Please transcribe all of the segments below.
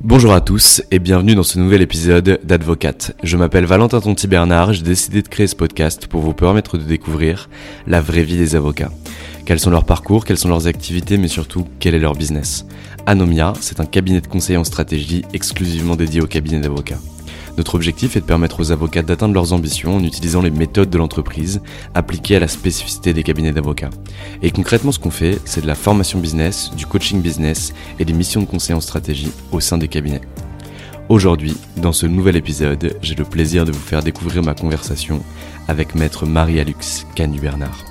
Bonjour à tous et bienvenue dans ce nouvel épisode d'Advocate. Je m'appelle Valentin Tonti Bernard, j'ai décidé de créer ce podcast pour vous permettre de découvrir la vraie vie des avocats. Quels sont leurs parcours, quelles sont leurs activités, mais surtout quel est leur business? Anomia, c'est un cabinet de conseil en stratégie exclusivement dédié au cabinet d'avocats. Notre objectif est de permettre aux avocats d'atteindre leurs ambitions en utilisant les méthodes de l'entreprise appliquées à la spécificité des cabinets d'avocats. Et concrètement, ce qu'on fait, c'est de la formation business, du coaching business et des missions de conseil en stratégie au sein des cabinets. Aujourd'hui, dans ce nouvel épisode, j'ai le plaisir de vous faire découvrir ma conversation avec maître Marie-Alix Canu-Bernard.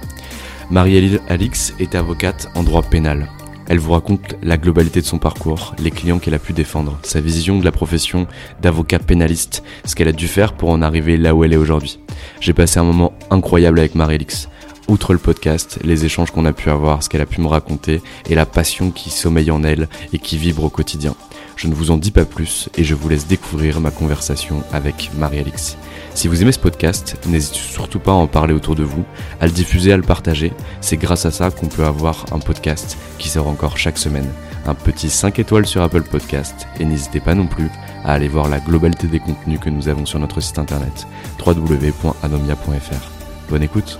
Marie-Alix est avocate en droit pénal. Elle vous raconte la globalité de son parcours, les clients qu'elle a pu défendre, sa vision de la profession d'avocat pénaliste, ce qu'elle a dû faire pour en arriver là où elle est aujourd'hui. J'ai passé un moment incroyable avec Marie-Alix. Outre le podcast, les échanges qu'on a pu avoir, ce qu'elle a pu me raconter et la passion qui sommeille en elle et qui vibre au quotidien. Je ne vous en dis pas plus et je vous laisse découvrir ma conversation avec Marie-Alix. Si vous aimez ce podcast, n'hésitez surtout pas à en parler autour de vous, à le diffuser, à le partager. C'est grâce à ça qu'on peut avoir un podcast qui sort encore chaque semaine. Un petit 5 étoiles sur Apple Podcast et n'hésitez pas non plus à aller voir la globalité des contenus que nous avons sur notre site internet www.anomia.fr. Bonne écoute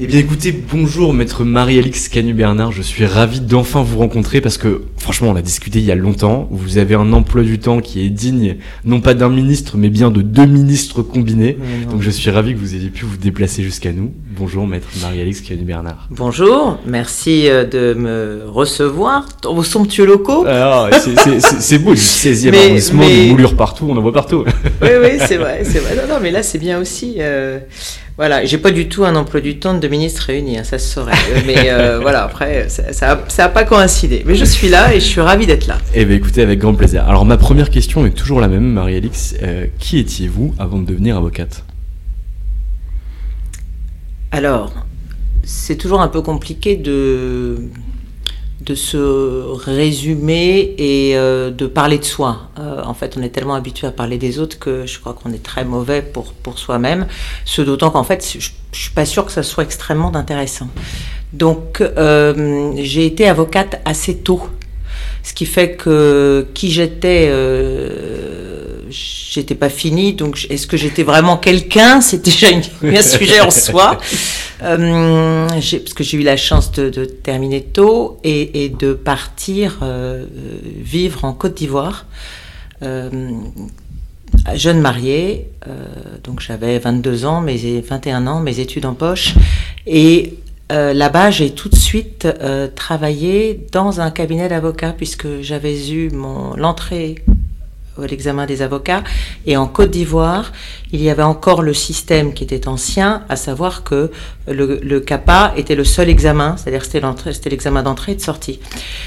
eh bien écoutez, bonjour maître Marie-Alix Canu-Bernard, je suis ravi d'enfin vous rencontrer parce que franchement on a discuté il y a longtemps, vous avez un emploi du temps qui est digne non pas d'un ministre mais bien de deux ministres combinés, donc je suis ravi que vous ayez pu vous déplacer jusqu'à nous. Bonjour maître Marie-Alix Canu-Bernard. Bonjour, merci euh, de me recevoir dans vos somptueux locaux. Alors, ah, c'est beau, du 16e arrondissement, des moulures partout, on en voit partout. Oui, oui, c'est vrai, c'est vrai. Non, non, mais là c'est bien aussi. Euh... Voilà, j'ai pas du tout un emploi du temps de deux ministres réunis, hein, ça se saurait. Euh, mais euh, voilà, après, ça n'a pas coïncidé. Mais je suis là et je suis ravi d'être là. Eh bien, écoutez, avec grand plaisir. Alors, ma première question est toujours la même, Marie-Alix. Euh, qui étiez-vous avant de devenir avocate? Alors, c'est toujours un peu compliqué de de se résumer et euh, de parler de soi. Euh, en fait, on est tellement habitué à parler des autres que je crois qu'on est très mauvais pour, pour soi-même. Ce d'autant qu'en fait, je, ne suis pas sûre que ça soit extrêmement intéressant. Donc, euh, j'ai été avocate assez tôt, ce qui fait que qui j'étais j'étais pas finie, donc est-ce que j'étais vraiment quelqu'un? C'est déjà un sujet en soi. Euh, parce que j'ai eu la chance de, terminer tôt et, de partir euh, vivre en Côte d'Ivoire. Euh, jeune mariée, donc j'avais 22 ans, mes 21 ans, mes études en poche. Et là-bas, j'ai tout de suite travaillé dans un cabinet d'avocats puisque j'avais eu mon l'entrée l'examen des avocats. Et en Côte d'Ivoire, il y avait encore le système qui était ancien, à savoir que le, CAPA était le seul examen, c'est-à-dire c'était l'examen d'entrée et de sortie.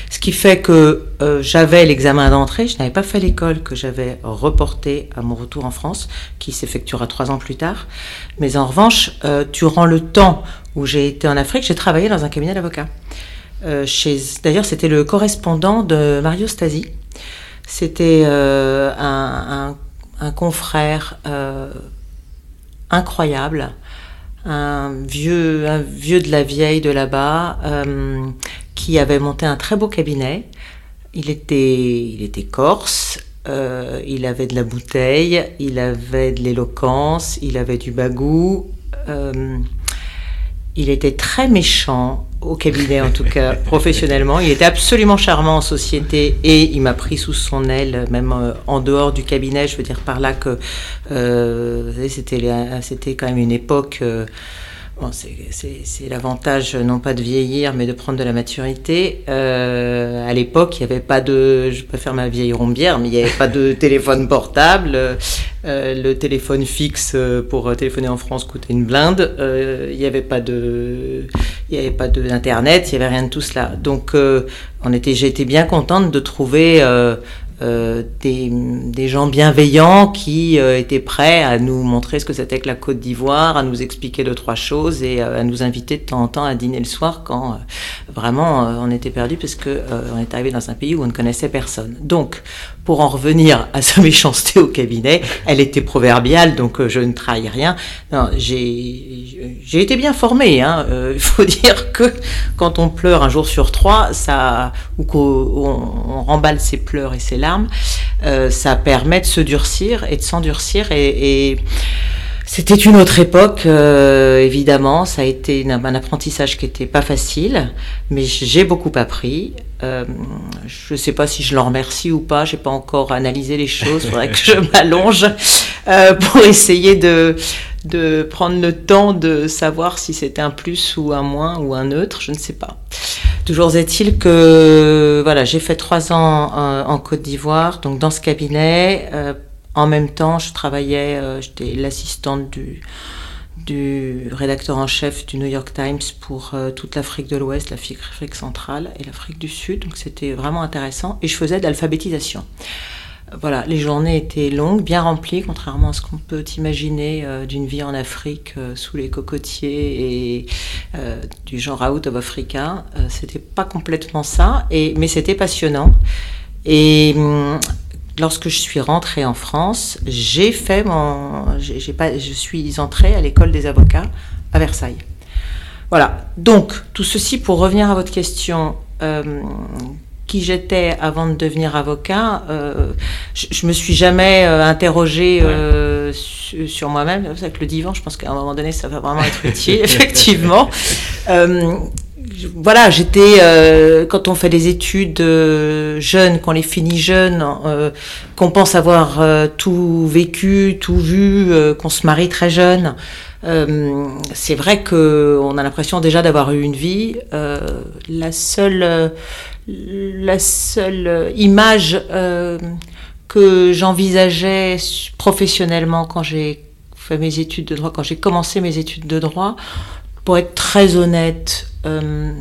Ce qui fait que euh, j'avais l'examen d'entrée, je n'avais pas fait l'école que j'avais reporté à mon retour en France, qui s'effectuera trois ans plus tard. Mais en revanche, euh, durant le temps où j'ai été en Afrique, j'ai travaillé dans un cabinet d'avocats. Euh, d'ailleurs, c'était le correspondant de Mario Stasi c'était euh, un, confrère euh, incroyable, un vieux, un vieux de la vieille de là-bas, euh, qui avait monté un très beau cabinet. Il était, il était corse, il avait de la bouteille, il avait de l'éloquence, il avait du bagou. il était très méchant, au cabinet en tout cas, professionnellement. Il était absolument charmant en société et il m'a pris sous son aile, même euh, en dehors du cabinet. Je veux dire par là que euh, c'était, c'était quand même une époque. Euh, Bon, c'est l'avantage non pas de vieillir, mais de prendre de la maturité. Euh, à l'époque, il n'y avait pas de, je faire ma vieille rombière, mais il n'y avait pas de téléphone portable. Euh, le téléphone fixe euh, pour téléphoner en France coûtait une blinde. Euh, il n'y avait pas de, il n'y avait pas d'internet, il n'y avait rien de tout cela. Donc, euh, on était, été bien contente de trouver euh, des, des, gens bienveillants qui euh, étaient prêts à nous montrer ce que c'était que la Côte d'Ivoire, à nous expliquer deux, trois choses et euh, à nous inviter de temps en temps à dîner le soir quand vraiment on était perdu parce que on est arrivé dans un pays où on ne connaissait personne. Donc, pour en revenir à sa méchanceté au cabinet, elle était proverbiale, donc euh, je ne trahis rien. J'ai, été bien formée. Hein. Euh, il faut dire que quand on pleure un jour sur trois, ça, ou qu'on on remballe ses pleurs et ses larmes, euh, ça permet de se durcir et de s'endurcir et, et c'était une autre époque, euh, évidemment. Ça a été un apprentissage qui n'était pas facile, mais j'ai beaucoup appris. Euh, je ne sais pas si je l'en remercie ou pas. J'ai pas encore analysé les choses. Il faudrait que je m'allonge pour essayer de de prendre le temps de savoir si c'était un plus ou un moins ou un neutre. Je ne sais pas. Toujours est-il que voilà, j'ai fait trois ans en, en Côte d'Ivoire, donc dans ce cabinet. Euh, en même temps, je travaillais, euh, j'étais l'assistante du, rédacteur en chef du New York Times pour euh, toute l'Afrique de l'Ouest, l'Afrique centrale et l'Afrique du Sud. Donc c'était vraiment intéressant. Et je faisais de l'alphabétisation. Voilà, les journées étaient longues, bien remplies, contrairement à ce qu'on peut imaginer euh, d'une vie en Afrique sous les cocotiers et du genre Out of Africa. c'était pas complètement ça, mais c'était passionnant. Et hum, lorsque je suis rentrée en France, j'ai fait mon, pas, je suis entrée à l'école des avocats à Versailles. Voilà. Donc tout ceci pour revenir à votre question. Qui j'étais avant de devenir avocat, euh, je, je, me suis jamais euh, interrogée euh, sur, sur moi-même. Avec le divan, je pense qu'à un moment donné, ça va vraiment être utile, effectivement. Voilà, j'étais quand on fait des études jeunes, qu'on les finit jeunes, qu'on pense avoir tout vécu, tout vu, qu'on se marie très jeune. C'est vrai que on a l'impression déjà d'avoir eu une vie. la seule, la seule image que j'envisageais professionnellement quand j'ai fait mes études de droit, quand j'ai commencé mes études de droit, pour être très honnête, euh,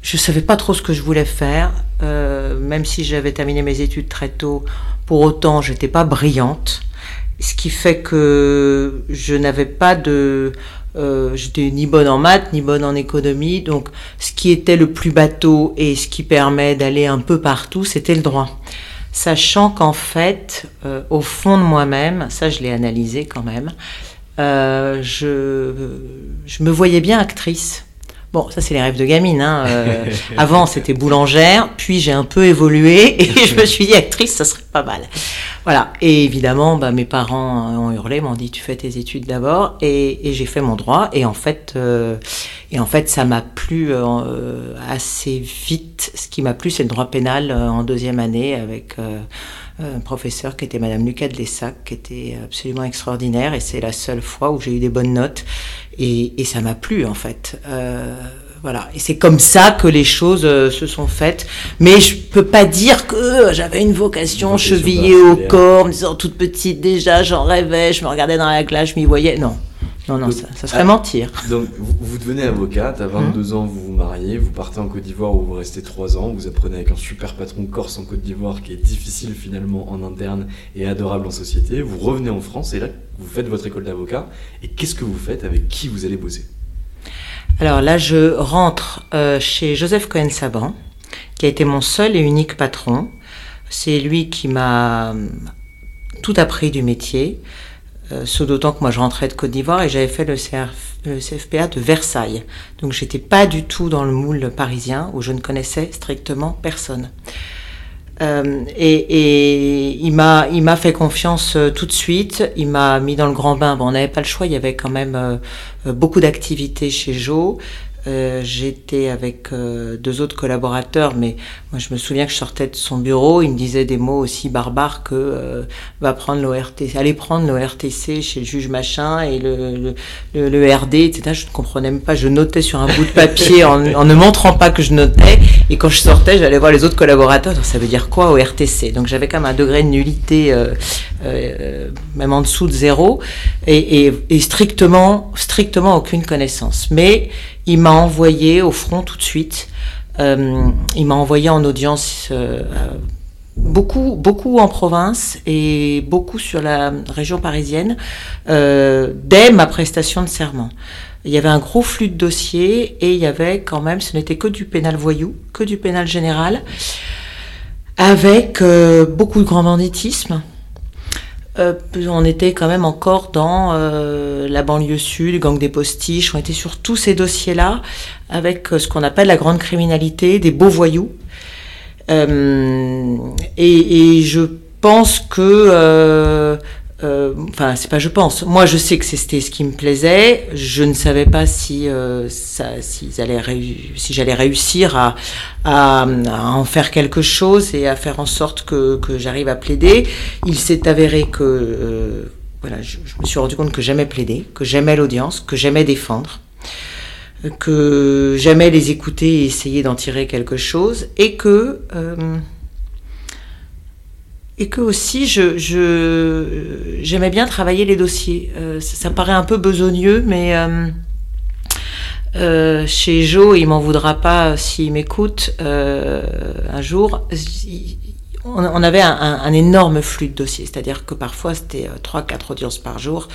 je savais pas trop ce que je voulais faire, euh, même si j'avais terminé mes études très tôt. Pour autant, j'étais pas brillante, ce qui fait que je n'avais pas de, euh, j'étais ni bonne en maths ni bonne en économie. Donc, ce qui était le plus bateau et ce qui permet d'aller un peu partout, c'était le droit. Sachant qu'en fait, euh, au fond de moi-même, ça je l'ai analysé quand même, euh, je, je me voyais bien actrice. Bon, ça c'est les rêves de gamine. Hein. Euh, avant c'était boulangère, puis j'ai un peu évolué et je me suis dit actrice, ça serait pas mal. Voilà. Et évidemment, bah, mes parents ont hurlé, m'ont dit tu fais tes études d'abord, et, et j'ai fait mon droit. Et en fait, euh, et en fait, ça m'a plu euh, assez vite. Ce qui m'a plu, c'est le droit pénal euh, en deuxième année avec euh, un professeur qui était Madame Lucas de Lessac, qui était absolument extraordinaire. Et c'est la seule fois où j'ai eu des bonnes notes. Et, et ça m'a plu en fait. Euh, voilà. Et c'est comme ça que les choses euh, se sont faites. Mais je peux pas dire que j'avais une vocation, vocation chevillée au corps, en me disant toute petite déjà, j'en rêvais, je me regardais dans la glace, je m'y voyais. Non. Non, non, Donc, ça, ça serait ah, mentir. Donc, vous, vous devenez avocate, à 22 ans, vous vous mariez, vous partez en Côte d'Ivoire où vous restez 3 ans, vous apprenez avec un super patron corse en Côte d'Ivoire qui est difficile finalement en interne et adorable en société. Vous revenez en France et là, vous faites votre école d'avocat. Et qu'est-ce que vous faites Avec qui vous allez bosser? Alors là, je rentre euh, chez Joseph Cohen-Saban, qui a été mon seul et unique patron. C'est lui qui m'a euh, tout appris du métier. Euh, ce d'autant que moi je rentrais de Côte d'Ivoire et j'avais fait le, CFPA de Versailles. Donc j'étais pas du tout dans le moule parisien où je ne connaissais strictement personne. Euh, et, et il m'a il m'a fait confiance euh, tout de suite. Il m'a mis dans le grand bain. Bon, on n'avait pas le choix. Il y avait quand même euh, euh, beaucoup d'activités chez Joe. Euh, J'étais avec euh, deux autres collaborateurs, mais moi je me souviens que je sortais de son bureau, il me disait des mots aussi barbares que euh, va prendre l'ORTC, allez prendre l'ORTC chez le juge machin et le, le, le, RD, etc. Je ne comprenais même pas, je notais sur un bout de papier en, en ne montrant pas que je notais, et quand je sortais, j'allais voir les autres collaborateurs, ça veut dire quoi ORTC Donc j'avais quand même un degré de nullité, euh, euh, même en dessous de zéro, et, et, et strictement, strictement aucune connaissance. Mais il m'a envoyé au front tout de suite. Euh, il m'a envoyé en audience euh, beaucoup, beaucoup en province et beaucoup sur la région parisienne euh, dès ma prestation de serment. Il y avait un gros flux de dossiers et il y avait quand même, ce n'était que du pénal voyou, que du pénal général. avec beaucoup de grand banditisme. On était quand même encore dans la banlieue sud, gang des postiches, on était sur tous ces dossiers-là, avec ce qu'on appelle la grande criminalité, des beaux voyous. et, et, je pense que euh, enfin, c'est pas je pense. Moi, je sais que c'était ce qui me plaisait. Je ne savais pas si euh, ça, si j'allais réussir à, en faire quelque chose et à faire en sorte que, j'arrive à plaider. Il s'est avéré que euh, voilà, je, me suis rendu compte que j'aimais plaider, que j'aimais l'audience, que j'aimais défendre, que j'aimais les écouter et essayer d'en tirer quelque chose, et que et que aussi je, j'aimais bien travailler les dossiers. Euh, ça, paraît un peu besogneux, mais euh, euh, chez Joe, il m'en voudra pas s'il m'écoute un jour. On, avait un, énorme flux de dossiers, c'est-à-dire que parfois c'était 3-4 audiences par jour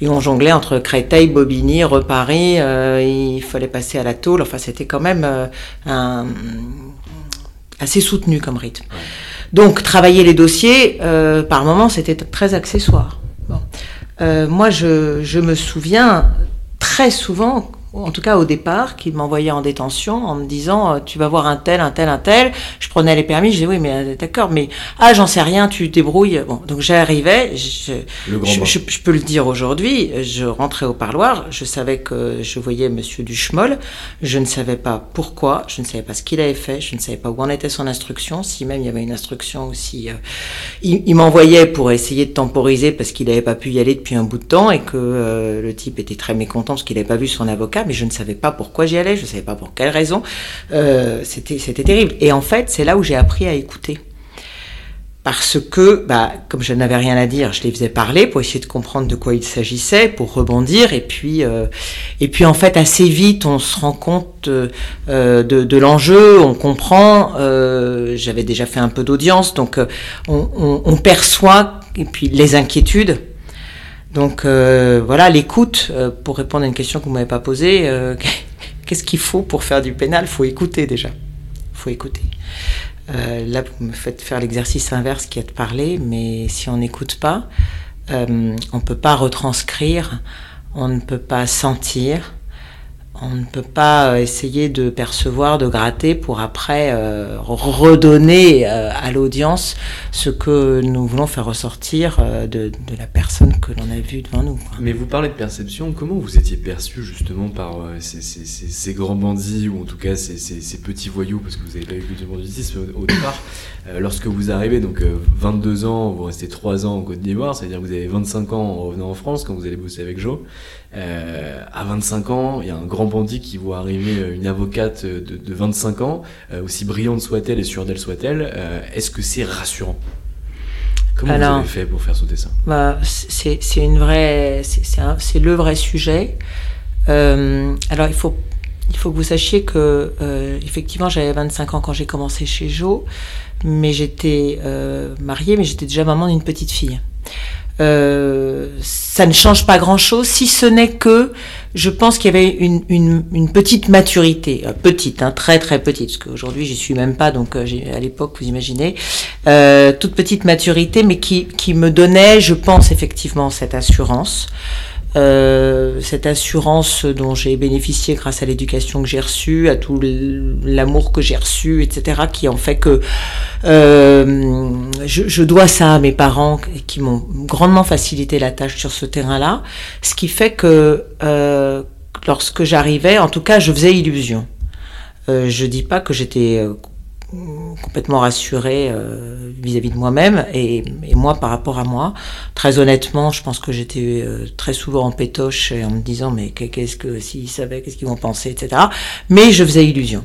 et on jonglait entre Créteil, Bobigny, Reparis, il fallait passer à la tôle, enfin c'était quand même assez soutenu comme rythme. Donc travailler les dossiers, euh, par moment, c'était très accessoire. Euh, moi, je, je, me souviens très souvent en tout cas au départ, qu'il m'envoyait en détention en me disant euh, tu vas voir un tel, un tel, un tel. Je prenais les permis, je disais oui mais euh, d'accord, mais ah j'en sais rien, tu débrouilles. Bon donc j'arrivais, je, je, peux le dire aujourd'hui, je rentrais au parloir, je savais que je voyais Monsieur Duchemol, je ne savais pas pourquoi, je ne savais pas ce qu'il avait fait, je ne savais pas où en était son instruction, si même il y avait une instruction aussi. Euh, il, m'envoyait pour essayer de temporiser parce qu'il n'avait pas pu y aller depuis un bout de temps et que le type était très mécontent parce qu'il n'avait pas vu son avocat mais je ne savais pas pourquoi j'y allais, je ne savais pas pour quelle raison. Euh, c'était, terrible. Et en fait, c'est là où j'ai appris à écouter. Parce que, bah, comme je n'avais rien à dire, je les faisais parler pour essayer de comprendre de quoi il s'agissait, pour rebondir. Et puis, euh, et puis en fait, assez vite, on se rend compte euh, de, l'enjeu, on comprend. J'avais déjà fait un peu d'audience, donc on, on, on perçoit et puis les inquiétudes donc euh, voilà, l'écoute, euh, pour répondre à une question que vous m'avez pas posée, euh, qu'est-ce qu'il faut pour faire du pénal? Il faut écouter déjà. Il faut écouter. là, vous me faites faire l'exercice inverse qui est de parler, mais si on n'écoute pas, on ne peut pas retranscrire, on ne peut pas sentir, on ne peut pas euh, essayer de percevoir, de gratter pour après euh, redonner euh, à l'audience ce que nous voulons faire ressortir de, la personne que l'on a vue devant nous. Mais vous parlez de perception, comment vous étiez perçu justement par ces, grands bandits ou en tout cas ces, petits voyous, parce que vous n'avez pas eu de banditisme au départ, lorsque vous arrivez, donc 22 ans, vous restez 3 ans en Côte d'Ivoire, c'est-à-dire que vous avez 25 ans en revenant en France quand vous allez bosser avec Joe. à 25 ans, il y a un grand bandit qui voit arriver euh, une avocate de, de 25 ans, euh, aussi brillante soit-elle et sûre d'elle soit-elle, euh, est-ce que c'est rassurant? Comment vous avez fait pour faire sauter ça? bah, C'est une vraie, c'est le vrai sujet. alors il faut, il faut que vous sachiez que effectivement j'avais 25 ans quand j'ai commencé chez Joe, mais j'étais mariée, mais j'étais déjà maman d'une petite fille. Euh, ça ne change pas grand-chose, si ce n'est que je pense qu'il y avait une, une, petite maturité, euh, petite, hein, très très petite, parce qu'aujourd'hui j'y suis même pas, donc euh, à l'époque vous imaginez, euh, toute petite maturité, mais qui, qui me donnait, je pense effectivement, cette assurance. Euh, cette assurance dont j'ai bénéficié grâce à l'éducation que j'ai reçue, à tout l'amour que j'ai reçu, etc., qui en fait que euh, je, je, dois ça à mes parents qui m'ont grandement facilité la tâche sur ce terrain-là, ce qui fait que euh, lorsque j'arrivais, en tout cas, je faisais illusion. Euh, je dis pas que j'étais euh, complètement rassurée euh, vis-à-vis de moi-même et, moi par rapport à moi. Très honnêtement, je pense que j'étais euh, très souvent en pétoche en me disant mais qu'est-ce que s'ils savaient, qu'est-ce qu'ils vont penser, etc. Mais je faisais illusion.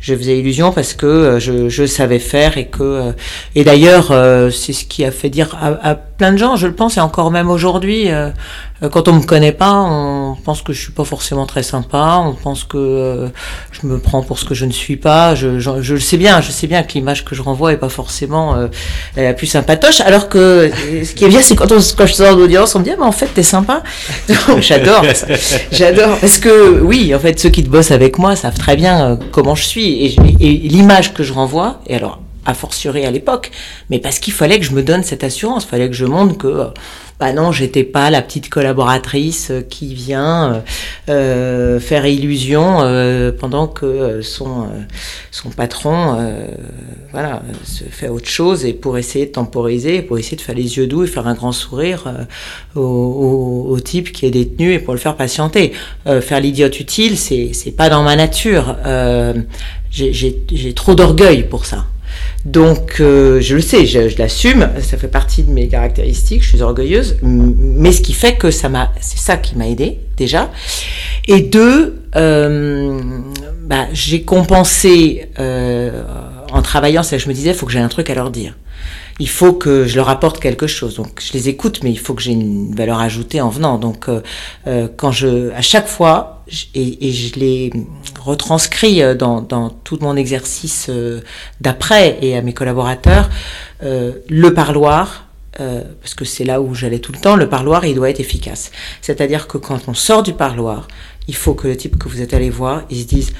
Je faisais illusion parce que euh, je, savais faire et que et d'ailleurs c'est ce qui a fait dire à, à, plein de gens, je le pense et encore même aujourd'hui, euh, quand on me connaît pas, on pense que je suis pas forcément très sympa, on pense que euh, je me prends pour ce que je ne suis pas. Je, je, le sais bien, je sais bien que l'image que je renvoie est pas forcément euh, la plus sympatoche. Alors que ce qui est bien, c'est quand, on, quand je sors d'audience, on me dit ah, mais en fait t'es sympa. j'adore, j'adore parce que oui, en fait ceux qui te bossent avec moi savent très bien comment je suis et, et l'image que je renvoie. Et alors a fortiori à l'époque, mais parce qu'il fallait que je me donne cette assurance, il fallait que je montre que bah non, j'étais pas la petite collaboratrice euh, qui vient euh, euh, faire illusion pendant que son son patron voilà se fait autre chose et pour essayer de temporiser, pour essayer de faire les yeux doux et faire un grand sourire au, au, type qui est détenu et pour le faire patienter. faire l'idiote utile, c'est pas dans ma nature. j'ai trop d'orgueil pour ça. Donc, euh, je le sais, je, l'assume, ça fait partie de mes caractéristiques, je suis orgueilleuse, mais ce qui fait que ça m'a, c'est ça qui m'a aidé déjà. Et deux, euh, bah, j'ai compensé euh, en travaillant, ça, je me disais, il faut que j'ai un truc à leur dire il faut que je leur apporte quelque chose. Donc je les écoute, mais il faut que j'ai une valeur ajoutée en venant. Donc euh, euh quand je, à chaque fois, et, et je l'ai retranscrit euh, dans, dans, tout mon exercice euh, d'après et à mes collaborateurs, euh, le parloir. Euh, parce que c'est là où j'allais tout le temps, le parloir, il doit être efficace. C'est-à-dire que quand on sort du parloir, il faut que le type que vous êtes allé voir, il se dise,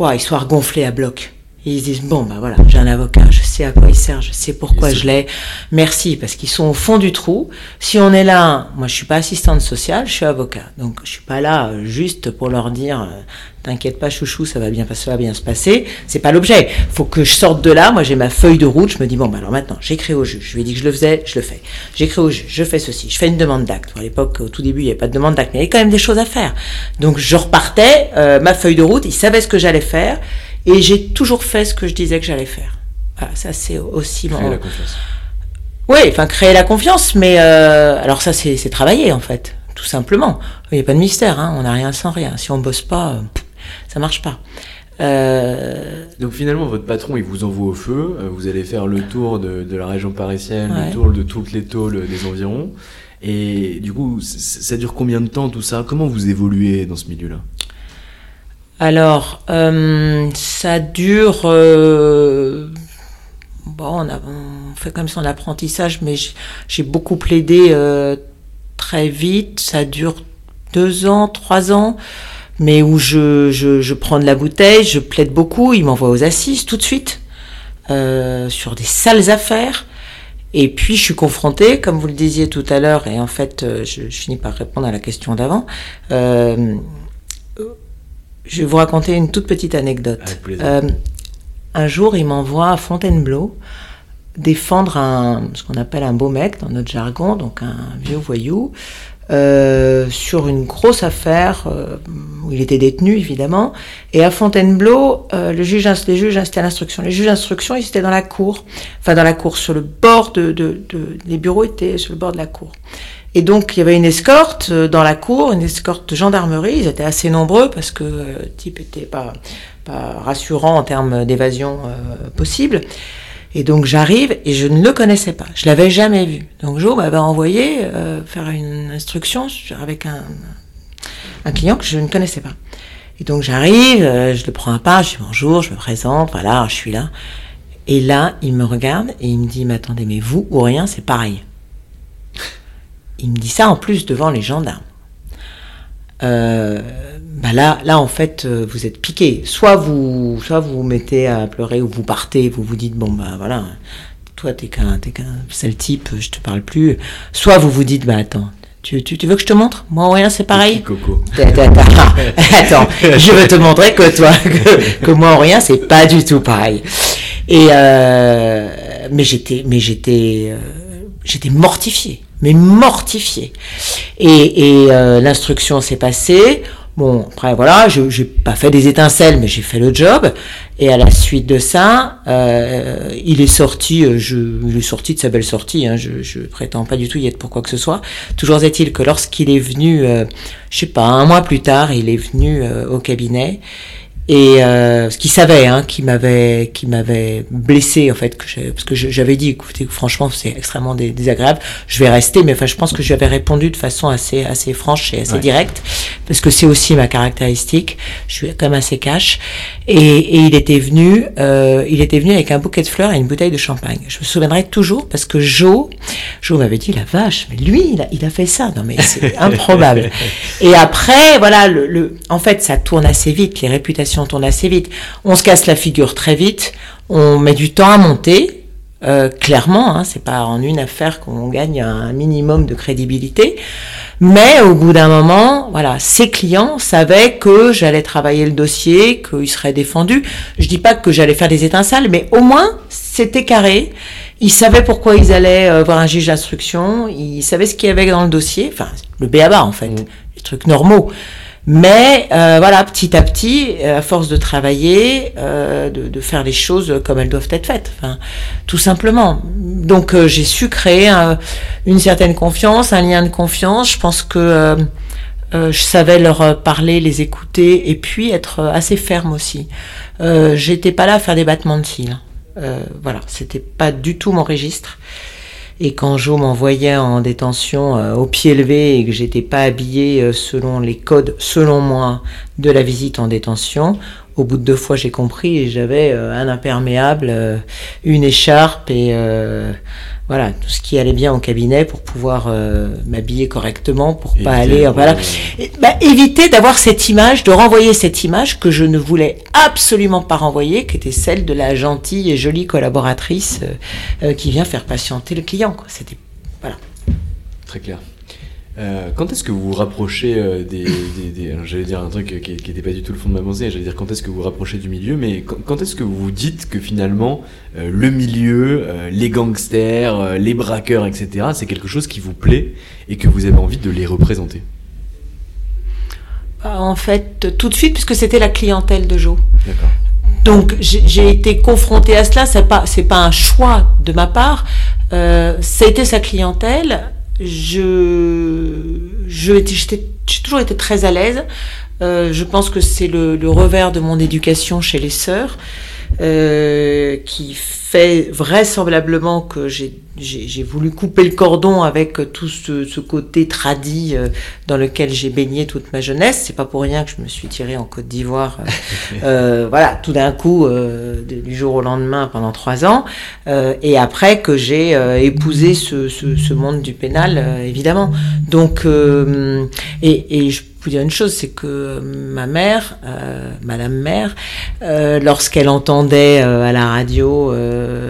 il soit gonflé à bloc ils se disent bon bah voilà j'ai un avocat, je sais à quoi il sert, je sais pourquoi je l'ai. Merci parce qu'ils sont au fond du trou. Si on est là, moi je suis pas assistante sociale, je suis avocat, donc je suis pas là euh, juste pour leur dire euh, t'inquiète pas chouchou ça va bien ça va bien se passer. C'est pas l'objet. Faut que je sorte de là. Moi j'ai ma feuille de route. Je me dis bon bah alors maintenant j'écris au juge. Je lui ai dit que je le faisais, je le fais. J'écris au juge, je fais ceci, je fais une demande d'acte. À l'époque au tout début il n'y avait pas de demande d'acte, mais il y avait quand même des choses à faire. Donc je repartais euh, ma feuille de route. Il savait ce que j'allais faire. Et j'ai toujours fait ce que je disais que j'allais faire. Voilà, ça c'est aussi créer la confiance. Oui, enfin créer la confiance, mais euh, alors ça c'est travailler en fait, tout simplement. Il n'y a pas de mystère, hein, on n'a rien sans rien. Si on bosse pas, euh, ça marche pas. Euh... Donc finalement, votre patron, il vous envoie au feu. Euh, vous allez faire le tour de, de la région parisienne, le tour de toutes les tôles des environs. Et du coup, ça dure combien de temps tout ça? Comment vous évoluez dans ce milieu-là? Alors, euh, ça dure. Euh, bon, on, a, on, fait comme son apprentissage, mais j'ai beaucoup plaidé euh, très vite. Ça dure deux ans, trois ans, mais où je, je, je prends de la bouteille, je plaide beaucoup. Il m'envoie aux assises tout de suite euh, sur des sales affaires. Et puis je suis confrontée, comme vous le disiez tout à l'heure, et en fait euh, je, je, finis par répondre à la question d'avant. Euh, je vais vous raconter une toute petite anecdote. Euh, un jour, il m'envoie à Fontainebleau défendre un, ce qu'on appelle un beau mec dans notre jargon, donc un vieux voyou, euh, sur une grosse affaire euh, où il était détenu évidemment. Et à Fontainebleau, euh, le juge, les juges instaient l'instruction. Les juges d'instruction, ils étaient dans la cour, enfin dans la cour, sur le bord de, de, de, les bureaux étaient sur le bord de la cour. Et donc il y avait une escorte dans la cour, une escorte de gendarmerie. Ils étaient assez nombreux parce que le type était pas, pas rassurant en termes d'évasion possible. Et donc j'arrive et je ne le connaissais pas. Je l'avais jamais vu. Donc Joe m'avait envoyé euh, faire une instruction avec un, un client que je ne connaissais pas. Et donc j'arrive, euh, je le prends à part, je dis bonjour, je me présente, voilà, je suis là. Et là, il me regarde et il me dit, mais attendez, mais vous ou rien, c'est pareil. Il me dit ça en plus devant les gendarmes. Euh, bah là, là, en fait, euh, vous êtes piqué. Soit vous, soit vous vous mettez à pleurer ou vous partez, vous vous dites, bon, bah voilà, toi, t'es qu'un, t'es qu'un sale type, je te parle plus. Soit vous vous dites, bah attends, tu, tu, tu, veux que je te montre? Moi, rien, c'est pareil? Coco. Attends, je veux te montrer que toi, que, que moi, rien, c'est pas du tout pareil. Et euh, mais j'étais, mais j'étais, euh, j'étais mortifié mais mortifié. Et, et euh, l'instruction s'est passée. Bon, après voilà, je j'ai pas fait des étincelles, mais j'ai fait le job. Et à la suite de ça, euh, il est sorti, euh, je, il est sorti de sa belle sortie. Hein, je, je prétends pas du tout y être pour quoi que ce soit. Toujours est-il que lorsqu'il est venu, euh, je sais pas, un mois plus tard, il est venu euh, au cabinet et euh, ce qu'il savait, hein, qui m'avait, qui m'avait blessé en fait, que parce que j'avais dit, écoutez, franchement, c'est extrêmement désagréable. Je vais rester, mais enfin, je pense que j'avais répondu de façon assez, assez franche et assez ouais. directe, parce que c'est aussi ma caractéristique. Je suis quand même assez cash. Et, et il était venu, euh, il était venu avec un bouquet de fleurs et une bouteille de champagne. Je me souviendrai toujours parce que Joe, Joe m'avait dit la vache, mais lui, il a, il a fait ça. Non mais c'est improbable. et après, voilà, le, le, en fait, ça tourne assez vite. Les réputations tourne assez vite. On se casse la figure très vite, on met du temps à monter, Euh, clairement, hein, c'est pas en une affaire qu'on gagne un minimum de crédibilité. Mais au bout d'un moment, voilà, ces clients savaient que j'allais travailler le dossier, qu'il serait défendu. Je dis pas que j'allais faire des étincelles, mais au moins c'était carré. Ils savaient pourquoi ils allaient euh, voir un juge d'instruction. Ils savaient ce qu'il y avait dans le dossier. Enfin, le béaba en fait, mmh. les trucs normaux. Mais euh, voilà, petit à petit, euh, à force de travailler, euh, de, faire les choses comme elles doivent être faites, tout simplement. Donc j'ai su créer un, une certaine confiance, un lien de confiance. Je pense que je savais leur parler, les écouter, et puis être assez ferme aussi. J'étais pas là à faire des battements de cils. voilà, c'était pas du tout mon registre. Et quand Jo m'envoyait en détention euh, au pied levé et que j'étais pas habillée euh, selon les codes, selon moi, de la visite en détention, au bout de deux fois j'ai compris et j'avais euh, un imperméable, une écharpe et voilà tout ce qui allait bien au cabinet pour pouvoir euh, m'habiller correctement pour pas aller voilà bah, éviter d'avoir cette image de renvoyer cette image que je ne voulais absolument pas renvoyer qui était celle de la gentille et jolie collaboratrice euh, euh, qui vient faire patienter le client quoi. C'était voilà. Très clair euh, quand est-ce que vous vous rapprochez euh, des, des, des j'allais dire un truc qui n'était pas du tout le fond de ma pensée, j'allais dire quand est-ce que vous vous rapprochez du milieu, mais quand, quand est-ce que vous vous dites que finalement euh, le milieu, les gangsters, les braqueurs, etc., c'est quelque chose qui vous plaît et que vous avez envie de les représenter? Bah, En fait, tout de suite, puisque c'était la clientèle de Joe. D'accord. Donc j'ai été confrontée à cela, c'est pas pas un choix de ma part, ça a été sa clientèle je, j'ai toujours été très à l'aise. Euh, je pense que c'est le, le, revers de mon éducation chez les sœurs, euh, qui fait vraisemblablement que j'ai voulu couper le cordon avec tout ce, ce côté tradit euh, dans lequel j'ai baigné toute ma jeunesse. C'est pas pour rien que je me suis tirée en Côte d'Ivoire. Euh, euh, voilà, tout d'un coup, euh, du jour au lendemain pendant trois ans, euh, et après que j'ai épousé ce, ce, ce, monde du pénal, évidemment. Donc, et, et je vous dire une chose, c'est que ma mère, euh, Madame Mère, euh, lorsqu'elle entendait euh, à la radio,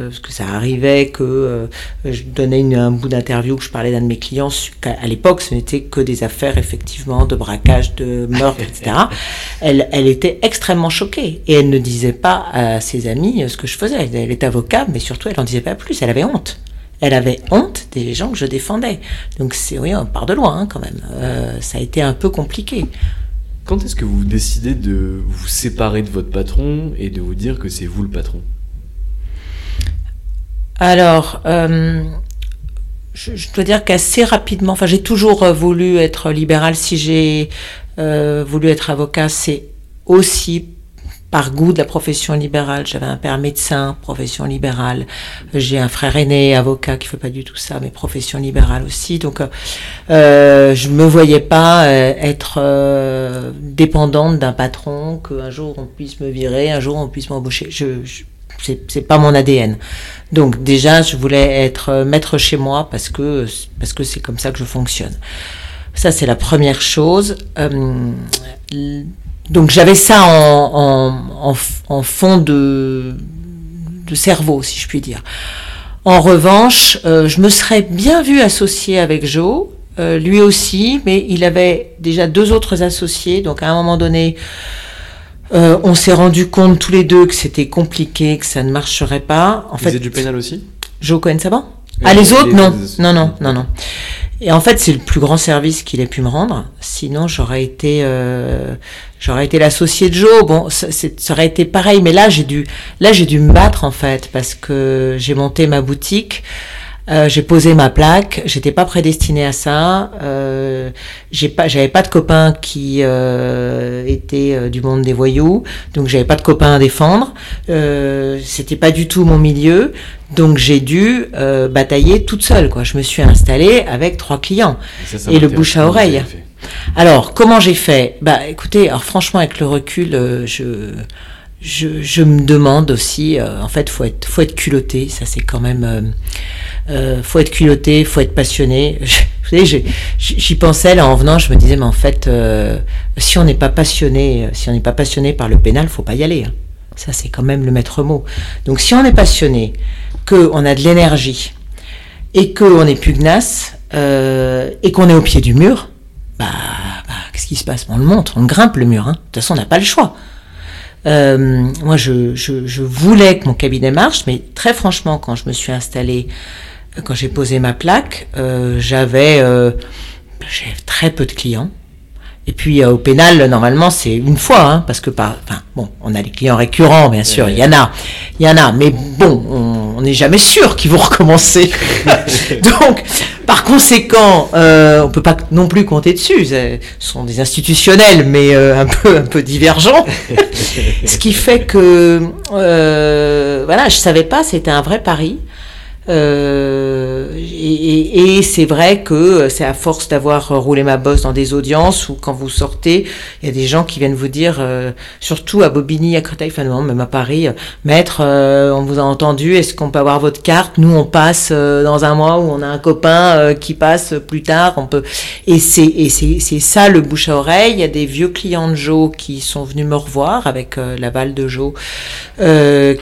parce que ça arrivait que je donnais une, un bout d'interview, que je parlais d'un de mes clients, à l'époque ce n'était que des affaires effectivement de braquage, de meurtre, etc. Elle, elle était extrêmement choquée et elle ne disait pas à ses amis ce que je faisais. Elle est avocate, mais surtout elle n'en disait pas plus. Elle avait honte. Elle avait honte des gens que je défendais. Donc c'est oui, on part de loin hein, quand même. Euh, ça a été un peu compliqué. Quand est-ce que vous décidez de vous séparer de votre patron et de vous dire que c'est vous le patron? Alors, euh, je, je, dois dire qu'assez rapidement, enfin j'ai toujours voulu être libéral. Si j'ai euh, voulu être avocat, c'est aussi par goût de la profession libérale. J'avais un père médecin, profession libérale. J'ai un frère aîné, avocat, qui fait pas du tout ça, mais profession libérale aussi. Donc, euh, je me voyais pas euh, être euh, dépendante d'un patron, qu'un jour on puisse me virer, un jour on puisse m'embaucher. Je, je c'est pas mon ADN. Donc déjà, je voulais être maître chez moi parce que parce que c'est comme ça que je fonctionne. Ça, c'est la première chose. Euh, donc j'avais ça en, en, en, en, fond de, de cerveau, si je puis dire. En revanche, euh, je me serais bien vu associé avec Joe, euh, lui aussi, mais il avait déjà deux autres associés. Donc à un moment donné, euh, on s'est rendu compte tous les deux que c'était compliqué, que ça ne marcherait pas. En Vous fait, du pénal aussi? Joe Cohen-Saban Ah, les autres, non. Non, non, non, non. Et en fait, c'est le plus grand service qu'il ait pu me rendre. Sinon, j'aurais été, euh, j'aurais été l'associé de Joe. Bon, ça, ça, aurait été pareil, mais là, j'ai dû, là, j'ai dû me battre en fait parce que j'ai monté ma boutique. Euh, j'ai posé ma plaque, j'étais pas prédestinée à ça. Euh, j'ai pas, j'avais pas de copains qui euh, étaient euh, du monde des voyous, donc j'avais pas de copains à défendre. Euh, c'était pas du tout mon milieu, donc j'ai dû euh, batailler toute seule. Quoi, je me suis installée avec trois clients et, ça, ça et le bouche à oreille. Alors comment j'ai fait? Bah écoutez, alors franchement avec le recul, je je, je, me demande aussi, euh, en fait, faut être, faut être culotté. Ça, c'est quand même, euh, euh, faut être culotté, faut être passionné. Vous savez, j'y pensais là en venant. Je me disais, mais en fait, euh, si on n'est pas passionné, si on n'est pas passionné par le pénal, faut pas y aller. Hein. Ça, c'est quand même le maître mot. Donc, si on est passionné, qu'on a de l'énergie et qu'on est pugnace euh, et qu'on est au pied du mur, bah, bah, qu'est-ce qui se passe? On le monte, on grimpe le mur. Hein. De toute façon, on n'a pas le choix. Euh, moi, je, je, voulais que mon cabinet marche, mais très franchement, quand je me suis installée, quand j'ai posé ma plaque, euh, j'avais euh, très peu de clients. Et puis euh, au pénal, normalement, c'est une fois, hein, parce que par, enfin, bon, on a les clients récurrents, bien sûr, il y en a, il y en a, mais bon, on n'est jamais sûr qu'ils vont recommencer. Donc, par conséquent, euh, on peut pas non plus compter dessus. Ce sont des institutionnels, mais euh, un peu, un peu divergents. Ce qui fait que, euh, voilà, je savais pas, c'était un vrai pari. Euh, et, et, c'est vrai que c'est à force d'avoir roulé ma bosse dans des audiences où quand vous sortez, il y a des gens qui viennent vous dire, euh, surtout à Bobigny, à Créteil, enfin non, même à Paris, euh, maître, on vous a entendu, est-ce qu'on peut avoir votre carte? Nous, on passe dans un mois où on a un copain qui passe plus tard, on peut. Et c'est et c'est c'est ça le bouche à oreille. Il y a des vieux clients de Joe qui sont venus me revoir avec l'aval de Joe,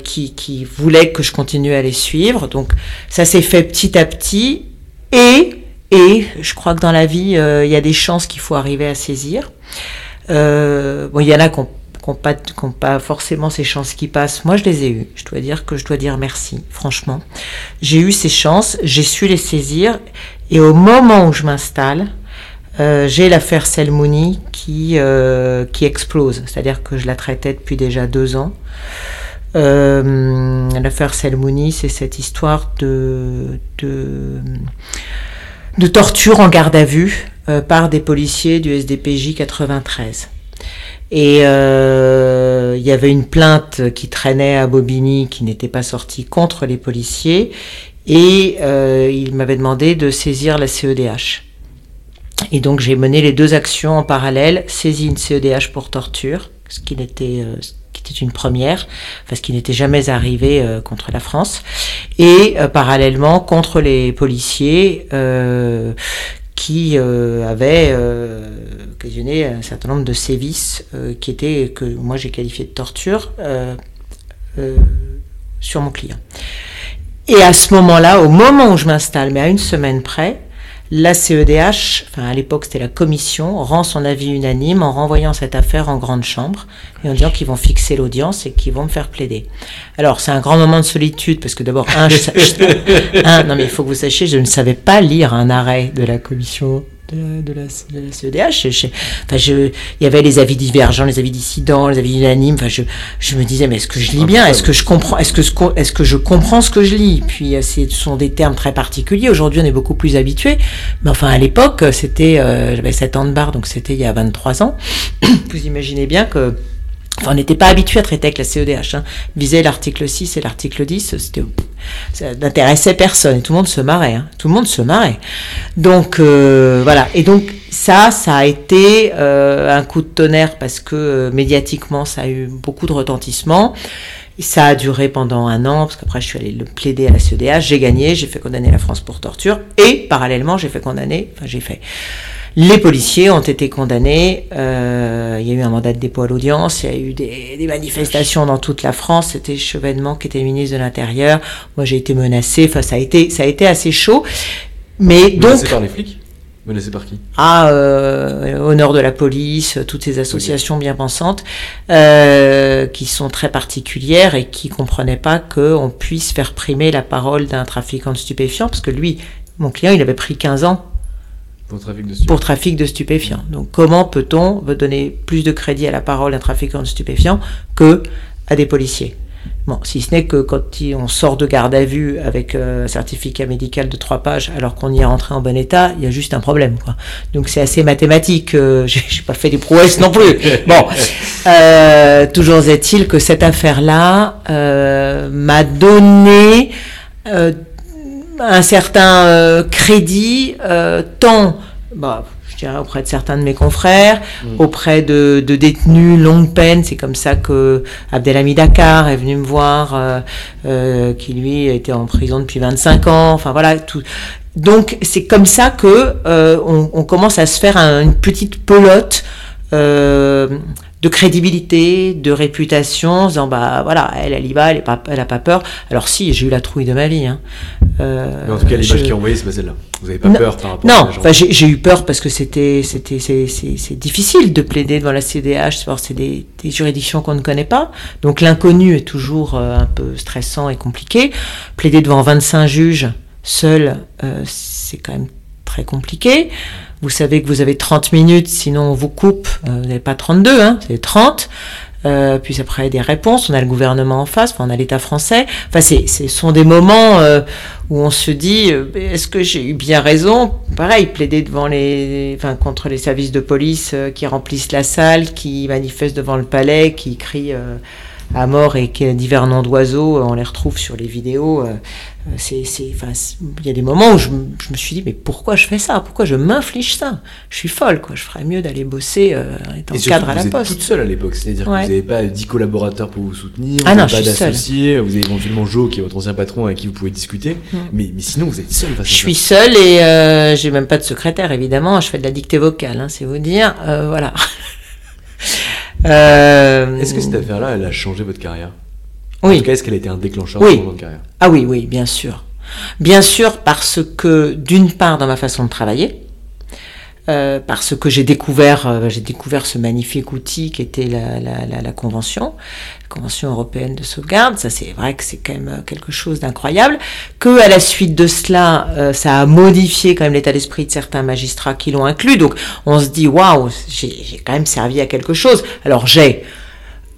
qui qui voulaient que je continue à les suivre. Donc ça s'est fait petit à petit et, et je crois que dans la vie, euh, il y a des chances qu'il faut arriver à saisir. Euh, bon, il y en a qui n'ont pas, forcément ces chances qui passent. Moi, je les ai eues. Je dois dire que je dois dire merci, franchement. J'ai eu ces chances, j'ai su les saisir. Et au moment où je m'installe, euh, j'ai l'affaire Selmouni qui, qui explose. C'est-à-dire que je la traitais depuis déjà deux ans. Euh, l'affaire Selmouni, c'est cette histoire de, de, torture en garde à vue euh, par des policiers du SDPJ 93. Et euh, il y avait une plainte qui traînait à Bobigny qui n'était pas sortie contre les policiers et il m'avait demandé de saisir la CEDH. Et donc j'ai mené les deux actions en parallèle, saisi une CEDH pour torture, ce qui n'était c'était une première, parce qu'il n'était jamais arrivé euh, contre la France, et euh, parallèlement contre les policiers euh, qui avaient occasionné un certain nombre de sévices qui étaient, que moi j'ai qualifié de torture, sur mon client. Et à ce moment-là, au moment où je m'installe, mais à une semaine près, la CEDH, enfin à l'époque c'était la commission, rend son avis unanime en renvoyant cette affaire en grande chambre et en disant qu'ils vont fixer l'audience et qu'ils vont me faire plaider. Alors c'est un grand moment de solitude parce que d'abord, un, un, non mais il faut que vous sachiez, je ne savais pas lire un arrêt de la commission de, la, CEDH. enfin, je, il y avait les avis divergents, les avis dissidents, les avis unanimes. Enfin, je, je me disais, mais est-ce que je lis bien? Est-ce que je comprends? Est-ce que, est-ce que je comprends ce que je lis? Puis, euh, ce sont des termes très particuliers. Aujourd'hui, on est beaucoup plus habitué. Mais enfin, à l'époque, c'était, euh, j'avais 7 ans de barre, donc c'était il y a 23 ans. Vous imaginez bien que on n'était pas habitué à traiter avec la CEDH. Hein. Visait l'article 6 et l'article 10, c'était, ça n'intéressait personne. Et tout le monde se marrait. Hein. Tout le monde se marrait. Donc euh, voilà. Et donc ça, ça a été euh, un coup de tonnerre parce que euh, médiatiquement, ça a eu beaucoup de retentissement. Et ça a duré pendant un an, parce qu'après je suis allée le plaider à la CEDH, j'ai gagné, j'ai fait condamner la France pour torture, et parallèlement j'ai fait condamner, enfin j'ai fait les policiers ont été condamnés. Euh, il y a eu un mandat de dépôt à l'audience. Il y a eu des, manifestations dans toute la France. C'était Chevènement qui était ministre de l'Intérieur. Moi, j'ai été menacé. Enfin, ça a été, ça a été assez chaud. Mais donc. par les flics? Menacé par qui? Ah, euh, honneur de la police, toutes ces associations bien pensantes euh, qui sont très particulières et qui comprenaient pas qu'on puisse faire primer la parole d'un trafiquant de stupéfiants, parce que lui, mon client, il avait pris 15 ans pour trafic de stupéfiants. Pour trafic de stupéfiants. Donc comment peut-on donner plus de crédit à la parole d'un trafiquant de stupéfiants que à des policiers? Bon, si ce n'est que quand on sort de garde à vue avec euh, un certificat médical de trois pages alors qu'on y est rentré en bon état, il y a juste un problème. Quoi. Donc c'est assez mathématique. Euh, J'ai pas fait des prouesses non plus. Bon, euh, toujours est-il que cette affaire-là euh, m'a donné un certain euh, crédit, euh, tant, bah, je dirais auprès de certains de mes confrères, mm. auprès de, détenus longue peine. C'est comme ça que Abdelhamid Dakar est venu me voir, euh, qui lui était en prison depuis 25 ans. Enfin voilà, tout. Donc c'est comme ça que on, commence à se faire une petite pelote de crédibilité, de réputation, en disant bah voilà, elle, elle y va, elle, est pas, elle a pas peur. Alors si, j'ai eu la trouille de ma vie. Hein. Euh, en tout cas, l'image qui est envoyée, c'est pas celle-là. Vous n'avez pas peur par rapport non, à Non, j'ai eu peur parce que c'était c'était c'est difficile de plaider devant la CDH. C'est des, des juridictions qu'on ne connaît pas, donc l'inconnu est toujours euh, un peu stressant et compliqué. Plaider devant 25 juges seul, euh, c'est quand même très compliqué. Vous savez que vous avez 30 minutes, sinon on vous coupe. Euh, vous n'avez pas 32, hein, c'est 30. Euh, puis après des réponses, on a le gouvernement en face, on a l'État français. Enfin, ce sont des moments euh, où on se dit est-ce que j'ai eu bien raison? Pareil, plaider devant les, enfin, contre les services de police qui remplissent la salle, qui manifestent devant le palais, qui crient à mort et que divers noms d'oiseaux, on les retrouve sur les vidéos. C'est, enfin, il y a des moments où je, je, me suis dit, mais pourquoi je fais ça? Pourquoi je m'inflige ça? Je suis folle, quoi. Je ferais mieux d'aller bosser euh, étant cadre à la vous poste. Vous êtes toute seule à l'époque, c'est-à-dire que vous n'avez pas 10 collaborateurs pour vous soutenir, ah vous n'avez pas d'associés, vous avez éventuellement Joe qui est votre ancien patron avec qui vous pouvez discuter, mm. mais, mais, sinon vous êtes seule. Je suis seule et euh, j'ai même pas de secrétaire, évidemment. Je fais de la dictée vocale, hein, c'est vous dire. Euh, voilà. Euh, est-ce que cette affaire-là, elle a changé votre carrière? Oui. En tout cas, est-ce qu'elle a été un déclencheur oui. de votre carrière? Ah oui, oui, bien sûr. Bien sûr, parce que d'une part, dans ma façon de travailler, euh, parce que j'ai découvert, euh, j'ai découvert ce magnifique outil qui était la, convention, la convention européenne de sauvegarde. Ça, c'est vrai que c'est quand même euh, quelque chose d'incroyable. Que à la suite de cela, euh, ça a modifié quand même l'état d'esprit de certains magistrats qui l'ont inclus. Donc, on se dit waouh, j'ai quand même servi à quelque chose. Alors j'ai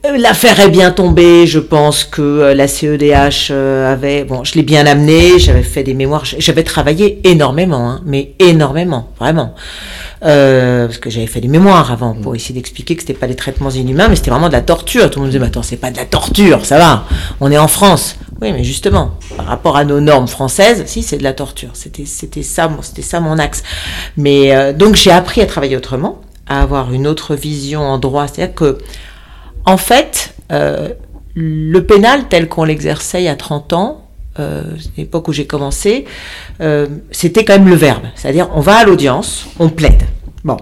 L'affaire est bien tombée, je pense que la CEDH avait, bon, je l'ai bien amené, j'avais fait des mémoires, j'avais travaillé énormément, hein, mais énormément, vraiment. Euh, parce que j'avais fait des mémoires avant pour essayer d'expliquer que c'était pas des traitements inhumains, mais c'était vraiment de la torture. Tout le monde me disait, mais attends, c'est pas de la torture, ça va, on est en France. Oui, mais justement, par rapport à nos normes françaises, si c'est de la torture. C'était, c'était ça, c'était ça mon axe. Mais euh, donc j'ai appris à travailler autrement, à avoir une autre vision en droit, c'est-à-dire que, en fait, euh, le pénal tel qu'on l'exerçait il y a 30 ans, euh, l'époque où j'ai commencé, euh, c'était quand même le verbe. C'est-à-dire, on va à l'audience, on plaide. Bon.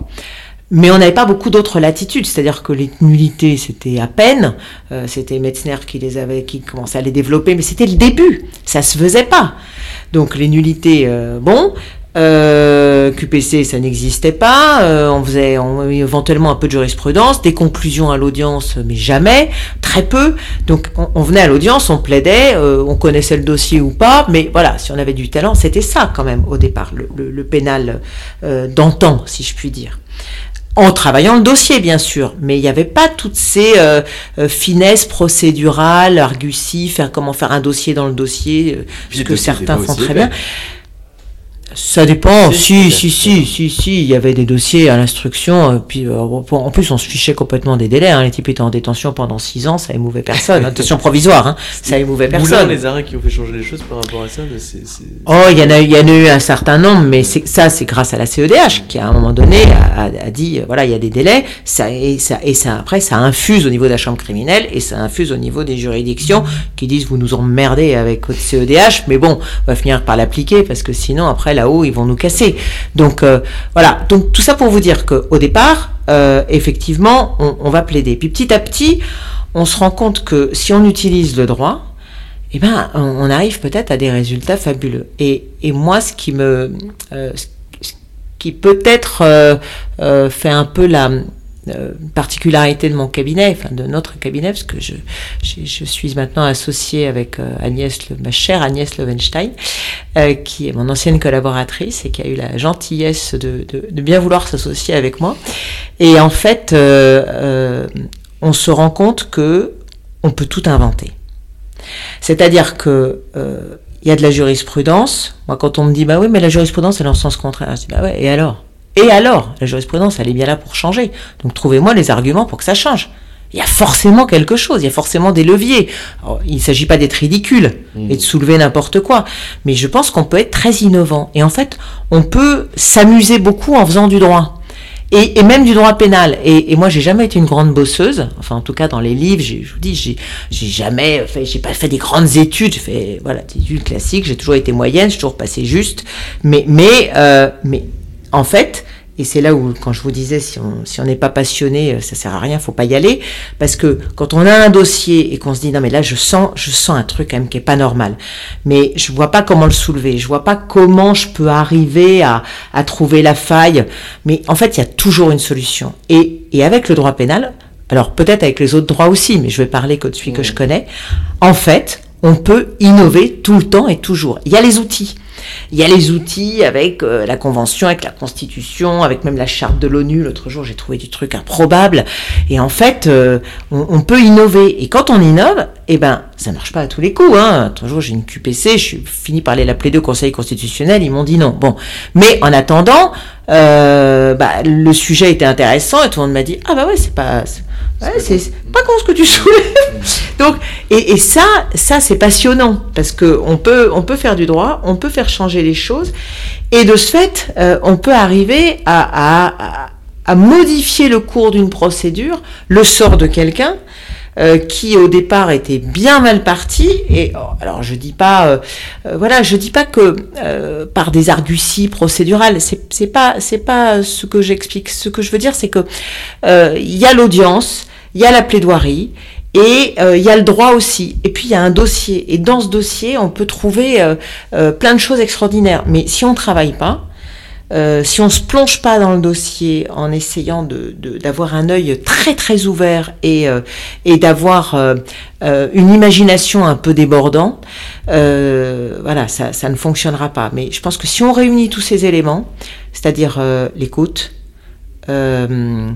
Mais on n'avait pas beaucoup d'autres latitudes, c'est-à-dire que les nullités, c'était à peine, c'était Metzner qui les avait, qui commençait à les développer, mais c'était le début, ça se faisait pas. Donc les nullités, bon, euh, QPC, ça n'existait pas. Euh, on faisait éventuellement un peu de jurisprudence, des conclusions à l'audience, mais jamais, très peu. Donc on, venait à l'audience, on plaidait, euh, on connaissait le dossier ou pas, mais voilà, si on avait du talent, c'était ça quand même au départ, le, pénal d'antan, si je puis dire en travaillant le dossier, bien sûr, mais il n'y avait pas toutes ces finesses procédurales, arguties, faire comment faire un dossier dans le dossier, ce que certains font très bien. Ça dépend. Si, si, si, si, si, il y avait des dossiers à l'instruction. Euh, puis, euh, en plus, on se fichait complètement des délais. Hein. Les types étaient en détention pendant six ans, ça émouvait personne. Détention provisoire, hein. ça émouvait personne. les arrêts qui ont fait changer les choses par rapport à ça. Oh, il y en a, il y en a eu un certain nombre, mais ça, c'est grâce à la CEDH qui, à un moment donné, a, dit, euh, voilà, il y a des délais. Ça et ça et ça après, ça infuse au niveau de la chambre criminelle et ça infuse au niveau des juridictions qui disent, vous nous emmerdez avec votre CEDH, mais bon, on va finir par l'appliquer parce que sinon, après ils vont nous casser. Donc euh, voilà, donc tout ça pour vous dire qu'au départ, euh, effectivement, on, va plaider. Puis petit à petit, on se rend compte que si on utilise le droit, eh ben, on, arrive peut-être à des résultats fabuleux. Et, moi, ce qui me, euh, qui peut-être fait un peu la, euh, particularité de mon cabinet, enfin de notre cabinet, parce que je, suis maintenant associée avec euh, Agnès, ma chère Agnès Lovenstein, euh, qui est mon ancienne collaboratrice et qui a eu la gentillesse de, bien vouloir s'associer avec moi. Et en fait, on se rend compte que on peut tout inventer. C'est-à-dire que il y a de la jurisprudence. Moi, quand on me dit bah oui, mais la jurisprudence est dans le sens contraire, je dis bah ouais, et alors? Et alors La jurisprudence, elle est bien là pour changer. Donc trouvez-moi les arguments pour que ça change. Il y a forcément quelque chose, il y a forcément des leviers. il ne s'agit pas d'être ridicule mmh. et de soulever n'importe quoi, mais je pense qu'on peut être très innovant. Et en fait, on peut s'amuser beaucoup en faisant du droit. Et, même du droit pénal. Et, et moi, j'ai jamais été une grande bosseuse. Enfin, en tout cas, dans les livres, je vous dis, j'ai, j'ai jamais fait, j'ai pas fait des grandes études. J'ai fait, voilà, des études classiques. J'ai toujours été moyenne, j'ai toujours passé juste. Mais, mais, euh, mais en fait, et c'est là où, quand je vous disais, si on si on n'est pas passionné, euh, ça sert à rien, faut pas y aller, parce que quand on a un dossier et qu'on se dit non mais là je sens je sens un truc quand même qui est pas normal, mais je vois pas comment le soulever, je vois pas comment je peux arriver à, à trouver la faille, mais en fait il y a toujours une solution. Et, et avec le droit pénal, alors peut-être avec les autres droits aussi, mais je vais parler que de celui que je connais. En fait, on peut innover tout le temps et toujours. Il y a les outils. Il y a les outils avec euh, la Convention, avec la Constitution, avec même la charte de l'ONU. L'autre jour, j'ai trouvé du truc improbable. Et en fait, euh, on, peut innover. Et quand on innove, eh ben, ça marche pas à tous les coups. Hein. L'autre jour, j'ai une QPC, je suis fini par aller la plaider au Conseil constitutionnel. Ils m'ont dit non. Bon, mais en attendant, euh, bah, le sujet était intéressant et tout le monde m'a dit ah bah ouais, c'est pas Ouais, c'est pas con ce que tu soulèves. Donc, et, et, ça, ça c'est passionnant parce que on peut, on peut faire du droit, on peut faire changer les choses, et de ce fait, euh, on peut arriver à, à, à, modifier le cours d'une procédure, le sort de quelqu'un. Euh, qui au départ était bien mal parti et oh, alors je dis pas euh, euh, voilà je dis pas que par des arguties procédurales c'est pas c'est pas ce que j'explique ce que je veux dire c'est que il y a l'audience il y a la plaidoirie et il y a le droit aussi. Et puis il y a un dossier. Et dans ce dossier, on peut trouver plein de choses extraordinaires. Mais si on ne travaille pas, euh, si on se plonge pas dans le dossier en essayant d'avoir de, un œil très très ouvert et, euh, et d'avoir euh, une imagination un peu débordant, voilà, ça, ça, ne fonctionnera pas. Mais je pense que si on réunit tous ces éléments, c'est-à-dire l'écoute, le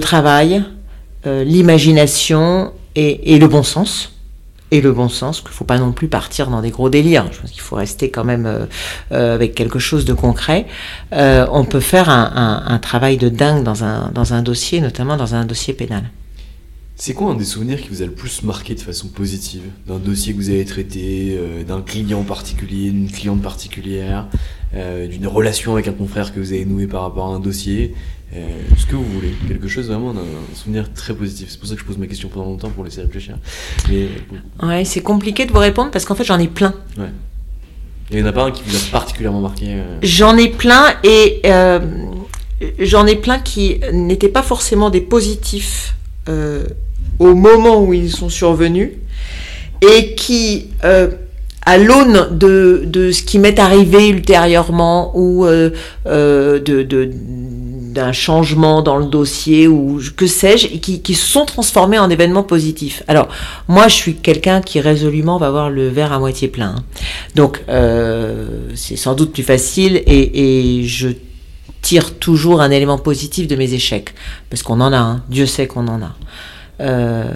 travail, l'imagination et, et le bon sens, et le bon sens, qu'il ne faut pas non plus partir dans des gros délires. Je pense qu'il faut rester quand même euh, euh, avec quelque chose de concret. Euh, on peut faire un, travail de dingue dans un, dans un dossier, notamment dans un dossier pénal. C'est quoi un des souvenirs qui vous a le plus marqué de façon positive? D'un dossier que vous avez traité, d'un client particulier, d'une cliente particulière, d'une relation avec un confrère que vous avez noué par rapport à un dossier? Euh, ce que vous voulez, quelque chose vraiment d'un souvenir très positif. C'est pour ça que je pose ma question pendant longtemps pour laisser réfléchir. Mais... Ouais, c'est compliqué de vous répondre parce qu'en fait j'en ai plein. Ouais. Il n'y en a pas un qui vous a particulièrement marqué euh J'en ai plein et euh, j'en ai plein qui n'étaient pas forcément des positifs au moment où ils sont survenus et qui à l'aune de, de, ce qui m'est arrivé ultérieurement ou de, de, d'un changement dans le dossier ou que sais-je, qui, qui se sont transformés en événements positifs. Alors, moi, je suis quelqu'un qui résolument va voir le verre à moitié plein. Hein. Donc, euh, c'est sans doute plus facile et, et je tire toujours un élément positif de mes échecs. Parce qu'on en a, hein. Dieu sait qu'on en a. Euh,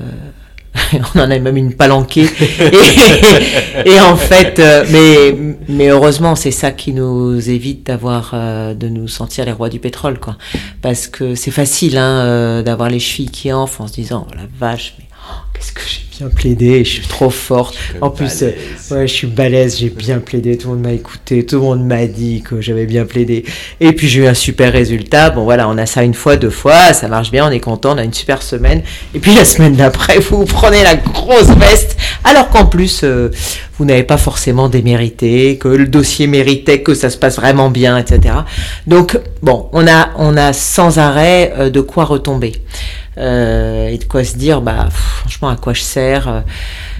on en a même une palanquée. et, en fait, euh, mais, mais heureusement, c'est ça qui nous évite d'avoir, euh, de nous sentir les rois du pétrole, quoi. Parce que c'est facile, hein, euh, d'avoir les chevilles qui enflent en se disant, oh la vache, qu'est-ce que j'ai bien plaidé, je suis trop forte. En plus, euh, ouais, je suis balèze, j'ai bien plaidé, tout le monde m'a écouté, tout le monde m'a dit que j'avais bien plaidé. Et puis j'ai eu un super résultat. Bon voilà, on a ça une fois, deux fois, ça marche bien, on est content, on a une super semaine. Et puis la semaine d'après, vous, prenez la grosse veste, alors qu'en plus, euh, vous n'avez pas forcément démérité, que le dossier méritait, que ça se passe vraiment bien, etc. Donc bon, on a, on a sans arrêt euh, de quoi retomber. Euh, et de quoi se dire, bah, franchement, à quoi je sers.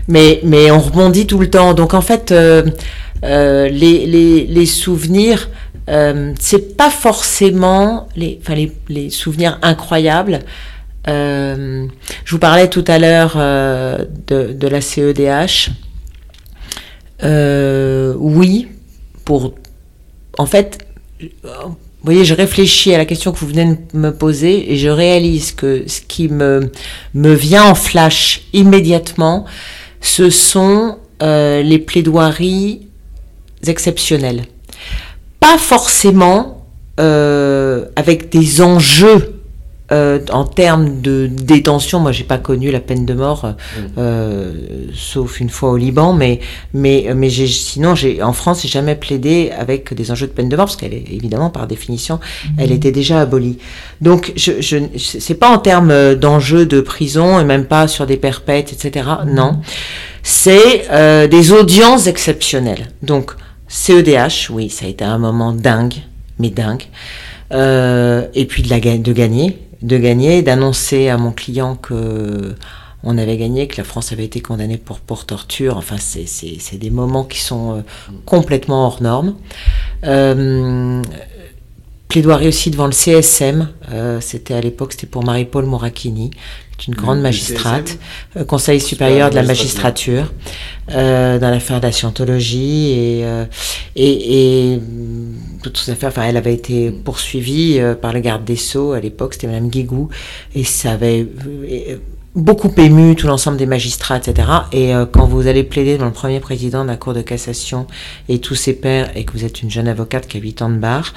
Mais, mais on rebondit tout le temps. Donc en fait, les, les, les, souvenirs, c'est pas forcément les souvenirs incroyables. Je vous parlais tout à l'heure de, de, la CEDH. oui, pour en fait, vous voyez, je réfléchis à la question que vous venez de me poser et je réalise que ce qui me, me vient en flash immédiatement, ce sont euh, les plaidoiries exceptionnelles. Pas forcément euh, avec des enjeux euh, en termes de détention, moi j'ai pas connu la peine de mort, euh, mm. euh sauf une fois au Liban, mais mais mais j'ai sinon j'ai en France j'ai jamais plaidé avec des enjeux de peine de mort parce qu'elle est évidemment par définition mm. elle était déjà abolie. Donc je je c'est pas en termes d'enjeux de prison et même pas sur des perpètes etc. Mm. Non, c'est euh, des audiences exceptionnelles. Donc CEDH, oui, ça a été un moment dingue, mais dingue. et puis de, la, de gagner, de gagner, d'annoncer à mon client que on avait gagné, que la France avait été condamnée pour, pour torture. Enfin, c'est des moments qui sont complètement hors normes. Euh, plaidoirie aussi devant le CSM. Euh, c'était à l'époque, c'était pour Marie-Paul Moracchini, une grande magistrate, euh, Conseil supérieur de la magistrature, euh, dans l'affaire de la scientologie et, euh, et, et toutes ces affaires. Enfin, elle avait été poursuivie par le garde des sceaux à l'époque, c'était Madame Guigou, et ça avait beaucoup ému tout l'ensemble des magistrats, etc. Et quand vous allez plaider devant le premier président de la Cour de cassation et tous ses pairs, et que vous êtes une jeune avocate qui a 8 ans de bar,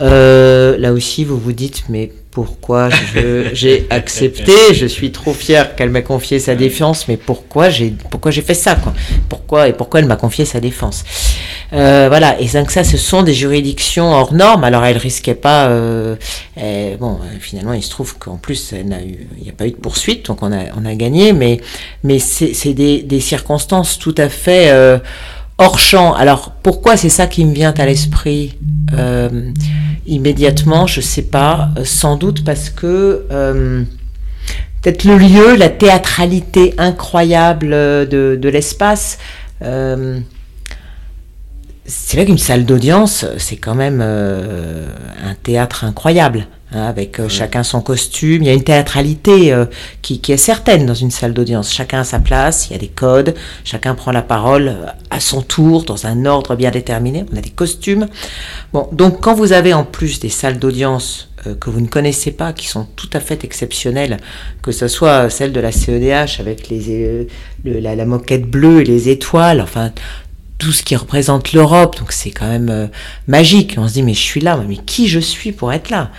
euh, là aussi, vous vous dites, mais pourquoi j'ai accepté Je suis trop fière qu'elle m'ait confié sa défense, mais pourquoi j'ai pourquoi j'ai fait ça quoi? Pourquoi et pourquoi elle m'a confié sa défense? Euh, Voilà. Et donc ça, ce sont des juridictions hors normes. Alors elle risquait pas. Euh, bon, finalement, il se trouve qu'en plus, il n'y a pas eu de poursuite, donc on a on a gagné. Mais mais c'est des, des circonstances tout à fait euh, hors champ. Alors pourquoi c'est ça qui me vient à l'esprit euh, immédiatement? Je sais pas. Euh, sans doute parce que euh, peut-être le lieu, la théâtralité incroyable de l'espace. c'est vrai qu'une salle d'audience, c'est quand même un théâtre incroyable. Hein, avec euh, chacun son costume. Il y a une théâtralité euh, qui, qui, est certaine dans une salle d'audience. Chacun a sa place, il y a des codes, chacun prend la parole euh, à son tour, dans un ordre bien déterminé. On a des costumes. Bon, donc quand vous avez en plus des salles d'audience que vous ne connaissez pas, qui sont tout à fait exceptionnelles, que ce soit celle de la CEDH avec les, la, la, moquette bleue et les étoiles, enfin tout ce qui représente l'Europe, donc c'est quand même magique. On se dit mais je suis là, mais qui je suis pour être là?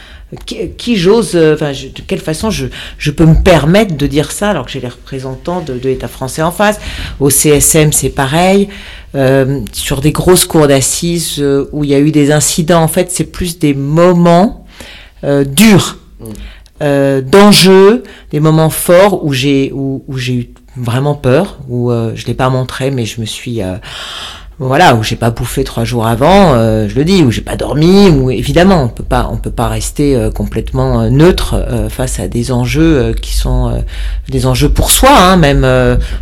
Qui, j'ose, euh, enfin, de quelle façon je, je, peux me permettre de dire ça alors que j'ai les représentants de, l'État français en face. Au CSM, c'est pareil. Euh, sur des grosses cours d'assises euh, où il y a eu des incidents, en fait, c'est plus des moments durs, mm. d'enjeux, des moments forts où j'ai où, où j'ai eu vraiment peur, où je l'ai pas montré, mais je me suis voilà, où j'ai pas bouffé trois jours avant, euh, je le dis, où j'ai pas dormi, où évidemment on peut pas, on peut pas rester euh, complètement euh, neutre face à des enjeux qui sont des enjeux pour soi, hein, même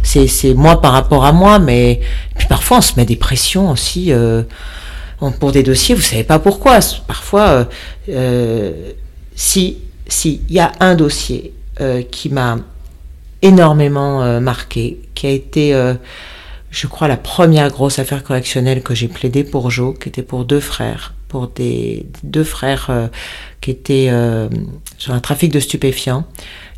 c'est c'est moi par rapport à moi, mais puis parfois on se met des pressions aussi pour des dossiers, vous savez pas pourquoi. Parfois, si si il y a un dossier qui m'a énormément marqué, qui a été je crois, la première grosse affaire correctionnelle que j'ai plaidé pour Joe, qui était pour deux frères, pour des deux frères euh, qui étaient euh, sur un trafic de stupéfiants.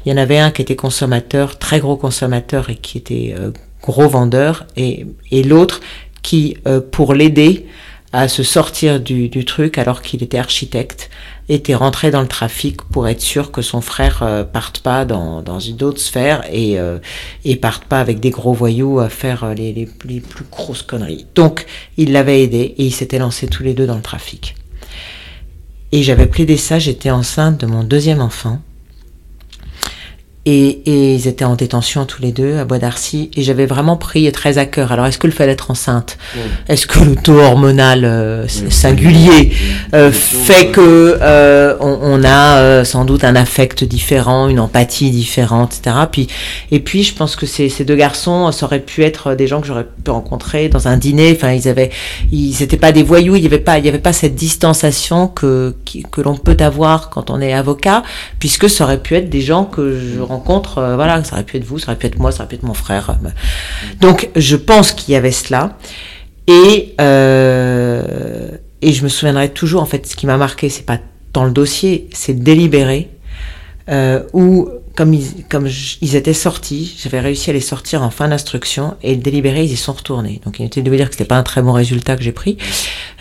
Il y en avait un qui était consommateur, très gros consommateur et qui était euh, gros vendeur, et, et l'autre qui, pour l'aider à se sortir du, du truc alors qu'il était architecte, était rentré dans le trafic pour être sûr que son frère euh, parte pas dans, dans une autre sphère et, euh, et parte pas avec des gros voyous à faire euh, les, les, les plus grosses conneries. Donc, il l'avait aidé et ils s'étaient lancés tous les deux dans le trafic. Et j'avais plaidé ça, j'étais enceinte de mon deuxième enfant. Et, et, ils étaient en détention tous les deux à Bois d'Arcy et j'avais vraiment pris très à cœur. Alors est-ce que le fait d'être enceinte, est-ce que le taux hormonal euh, singulier euh, fait que euh, on, on, a euh, sans doute un affect différent, une empathie différente, etc. Puis et puis je pense que ces, ces deux garçons, ça aurait pu être des gens que j'aurais pu rencontrer dans un dîner. Enfin ils avaient, ils n'étaient pas des voyous, il n'y avait pas, il y avait pas cette distanciation que que l'on peut avoir quand on est avocat, puisque ça aurait pu être des gens que je rencontre, euh, voilà, ça aurait pu être vous, ça aurait pu être moi, ça aurait pu être mon frère. Donc je pense qu'il y avait cela. Et, euh, et je me souviendrai toujours, en fait, ce qui m'a marqué, c'est pas tant le dossier, c'est délibéré, euh, où comme ils, comme ils étaient sortis, j'avais réussi à les sortir en fin d'instruction et délibéré, ils y sont retournés. Donc inutile de vous dire que c'était pas un très bon résultat que j'ai pris,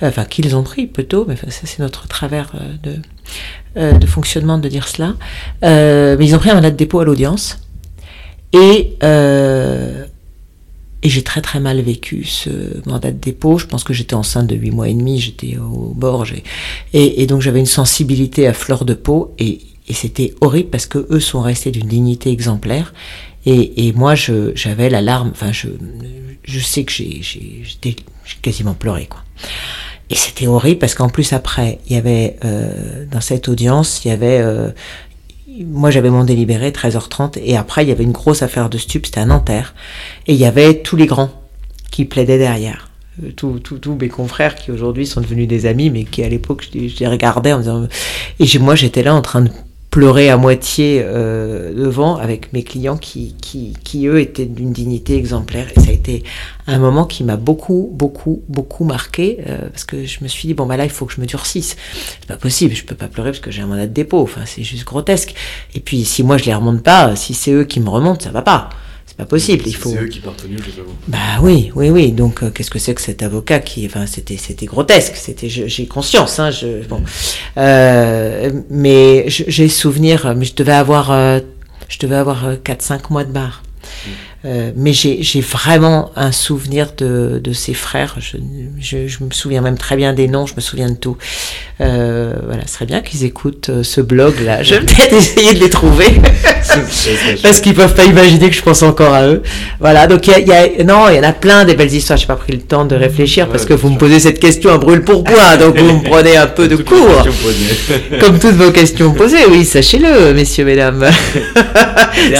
enfin qu'ils ont pris plutôt, mais ça c'est notre travers de euh, de fonctionnement de dire cela. Euh, mais ils ont pris un mandat de dépôt à l'audience. Et, euh, et j'ai très très mal vécu ce mandat de dépôt. Je pense que j'étais enceinte de 8 mois et demi, j'étais au bord. Et, et donc j'avais une sensibilité à fleur de peau. Et, et c'était horrible parce que eux sont restés d'une dignité exemplaire. Et, et moi, j'avais la larme. Enfin, je, je sais que j'ai quasiment pleuré, quoi. Et c'était horrible parce qu'en plus après, il y avait euh, dans cette audience, il y avait euh, moi j'avais mon délibéré 13h30 et après il y avait une grosse affaire de stup, c'était à Nanterre et il y avait tous les grands qui plaidaient derrière. Euh, Tous tous mes confrères qui aujourd'hui sont devenus des amis, mais qui à l'époque je, je les regardais en disant et moi j'étais là en train de pleurer à moitié euh, devant avec mes clients qui, qui, qui eux étaient d'une dignité exemplaire. Et ça a été un moment qui m'a beaucoup beaucoup beaucoup marqué euh, parce que je me suis dit bon bah là il faut que je me durcisse. C'est pas possible je peux pas pleurer parce que j'ai un mandat de dépôt. Enfin c'est juste grotesque. Et puis si moi je les remonte pas si c'est eux qui me remontent ça va pas c'est pas possible il faut C'est eux qui mieux, c'est pas vous. bah oui, oui, oui. Donc euh, qu'est-ce que c'est que cet avocat qui, enfin, c'était, c'était grotesque. C'était, j'ai conscience, hein. Je, bon, Euh, mais j'ai souvenir. Mais je devais avoir, euh, je devais avoir 4-5 mois de barre. Euh, mais j'ai, vraiment un souvenir de, de ses frères. Je, je, je me souviens même très bien des noms. Je me souviens de tout. Euh, voilà, ce serait bien qu'ils écoutent euh, ce blog là. Je vais peut-être essayer de les trouver parce qu'ils peuvent pas imaginer que je pense encore à eux. Voilà, donc il y y a- non, il y en a plein des belles histoires. J'ai pas pris le temps de réfléchir parce que vous me posez cette question à brûle pour point, donc vous me prenez un peu de Toutes cours. Comme toutes vos questions posées, oui, sachez-le, messieurs, mesdames.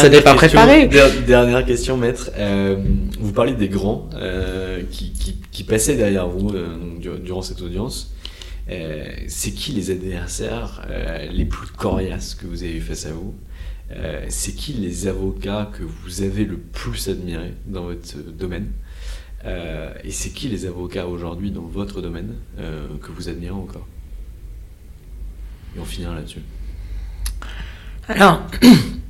Ce n'est pas préparé. der- Dernière question, maître. Euh, vous parlez des grands euh, qui, passaient derrière vous euh, durant cette audience. C'est qui les adversaires les plus coriaces que vous avez eu face à vous? C'est qui les avocats que vous avez le plus admirés dans votre domaine? Et c'est qui les avocats aujourd'hui dans votre domaine que vous admirez encore? Et on finira là-dessus. Alors,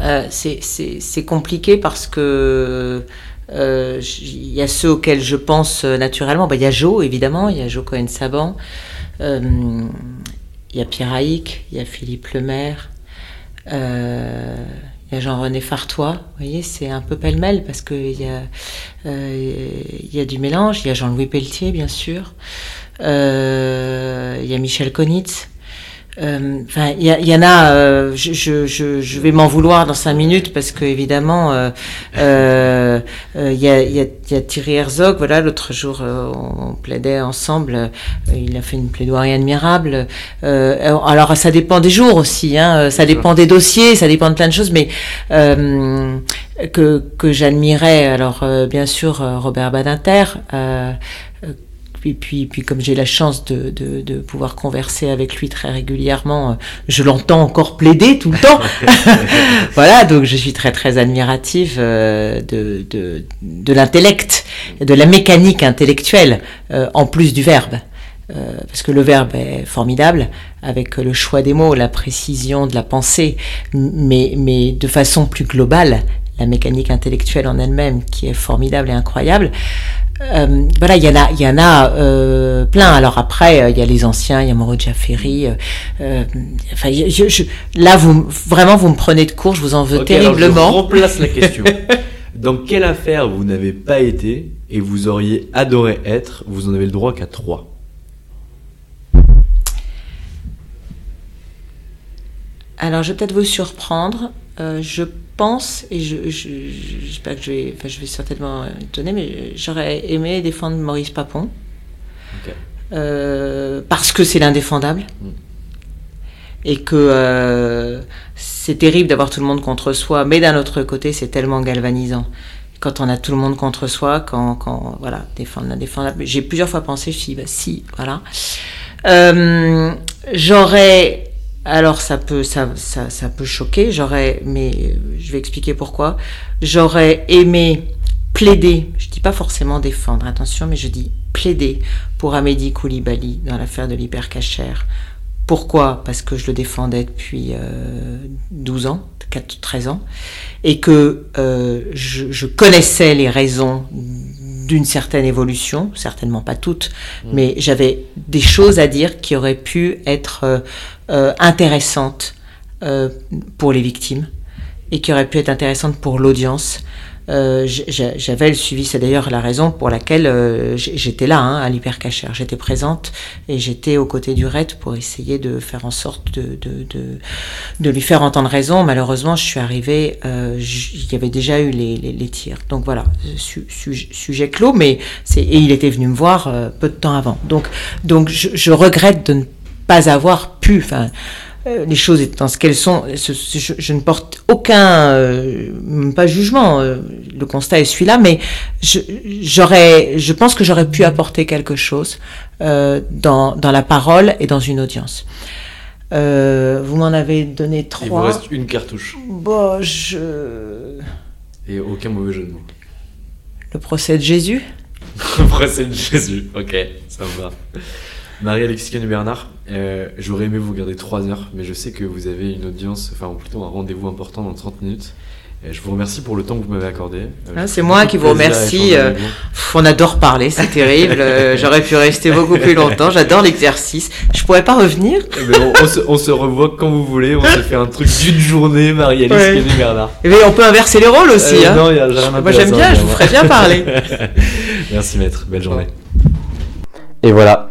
euh, c'est- compliqué parce que euh, il y a ceux auxquels je pense euh, naturellement. Bah, Il y a Joe, évidemment, il y a Joe Cohen-Saban, euh, il y a Pierre Haïk, il y a Philippe Lemaire, euh, il y a Jean-René Fartois. Vous voyez, c'est un peu pêle-mêle parce qu'il y, a, euh, du mélange. Il y a Jean-Louis Pelletier, bien sûr. Euh, il y a Michel Konitz. Euh, Enfin, il y, il y en a. euh, je, je, je, vais m'en vouloir dans cinq minutes parce que évidemment, euh, euh, euh, il y, a, il y, a, il y a Thierry Herzog. Voilà, l'autre jour, euh, on plaidait ensemble. euh, il a fait une plaidoirie admirable. Euh, alors, ça dépend des jours aussi. Hein, ça dépend des dossiers, ça dépend de plein de choses, mais euh, que que j'admirais. Alors, euh, bien sûr, euh, Robert Badinter. Et puis, puis comme j'ai la chance de, de, de pouvoir converser avec lui très régulièrement, euh, je l'entends encore plaider tout le temps. voilà, donc je suis très très admirative euh, de, de, de l'intellect, de la mécanique intellectuelle, euh, en plus du verbe. Euh, parce que le verbe est formidable, avec le choix des mots, la précision de la pensée, mais, mais de façon plus globale, la mécanique intellectuelle en elle-même, qui est formidable et incroyable. Euh, voilà, il y en a, il y en a euh, plein. Alors après, euh, il y a les anciens, il y a enfin, je, je- je- là, vous vraiment, vous me prenez de court, je vous en veux Ok, alors je terriblement. remplace la question. Dans quelle affaire vous n'avez pas été et vous auriez adoré être Vous en avez le droit qu'à trois? Alors, je vais peut-être vous surprendre. Je pense, et je, je, que je vais, enfin, je vais certainement étonner, mais j'aurais aimé défendre Maurice Papon. Euh, parce que c'est l'indéfendable. Mm. Et que euh, c'est terrible d'avoir tout le monde contre soi, mais d'un autre côté, c'est tellement galvanisant. Quand on a tout le monde contre soi, quand, quand voilà, défendre l'indéfendable. J'ai plusieurs fois pensé, je me suis dit, bah, si, voilà. Euh, j'aurais, alors ça peut, ça, ça, ça peut choquer, j'aurais, mais euh, je vais expliquer pourquoi. J'aurais aimé plaider, je dis pas forcément défendre, attention, mais je dis plaider pour Amédi Koulibaly dans l'affaire de l'hypercachère. Pourquoi? Parce que je le défendais depuis euh, 12 ans, 4, 13 ans, et que euh, je, je connaissais les raisons d'une certaine évolution, certainement pas toutes, mais j'avais des choses à dire qui auraient pu être euh, intéressantes euh, pour les victimes et qui auraient pu être intéressantes pour l'audience. euh, j'avais le suivi. C'est d'ailleurs la raison pour laquelle j'étais là hein, à l'hypercachère. J'étais présente et j'étais aux côtés du RAID pour essayer de faire en sorte de, lui faire entendre raison. Malheureusement, je suis arrivée, il y avait déjà eu les, tirs. Donc voilà, su, sujet clos, mais et il était venu me voir peu de temps avant. Donc, donc je, je regrette de ne pas avoir pu. Enfin, euh, les choses étant ce qu'elles sont, je, ne porte aucun, euh, pas jugement, euh, le constat est celui-là, mais j'aurais, je, pense que j'aurais pu apporter quelque chose dans, dans, la parole et dans une audience. vous m'en avez donné trois. Il vous reste une cartouche. Bon, je... Et aucun mauvais jeu de mots. Le procès de Jésus? Le procès de Jésus, ok, ça me va. Marie-Alexis Bernard, euh, j'aurais aimé vous garder 3 heures, mais je sais que vous avez une audience, enfin plutôt un rendez-vous important dans 30 minutes. Et je vous remercie pour le temps que vous m'avez accordé. Euh, ah, c'est moi qui vous remercie. Euh, on adore parler, c'est terrible. J'aurais pu rester beaucoup plus longtemps. J'adore l'exercice. Je pourrais pas revenir. Eh ben, on, se, revoit quand vous voulez. On se fait un truc d'une journée, Marie-Alice ouais. Bernard. Et eh on peut inverser les rôles aussi. hein. Non, y a rien Moi j'aime bien, je vous ferais bien parler. Merci maître, belle journée. Et voilà,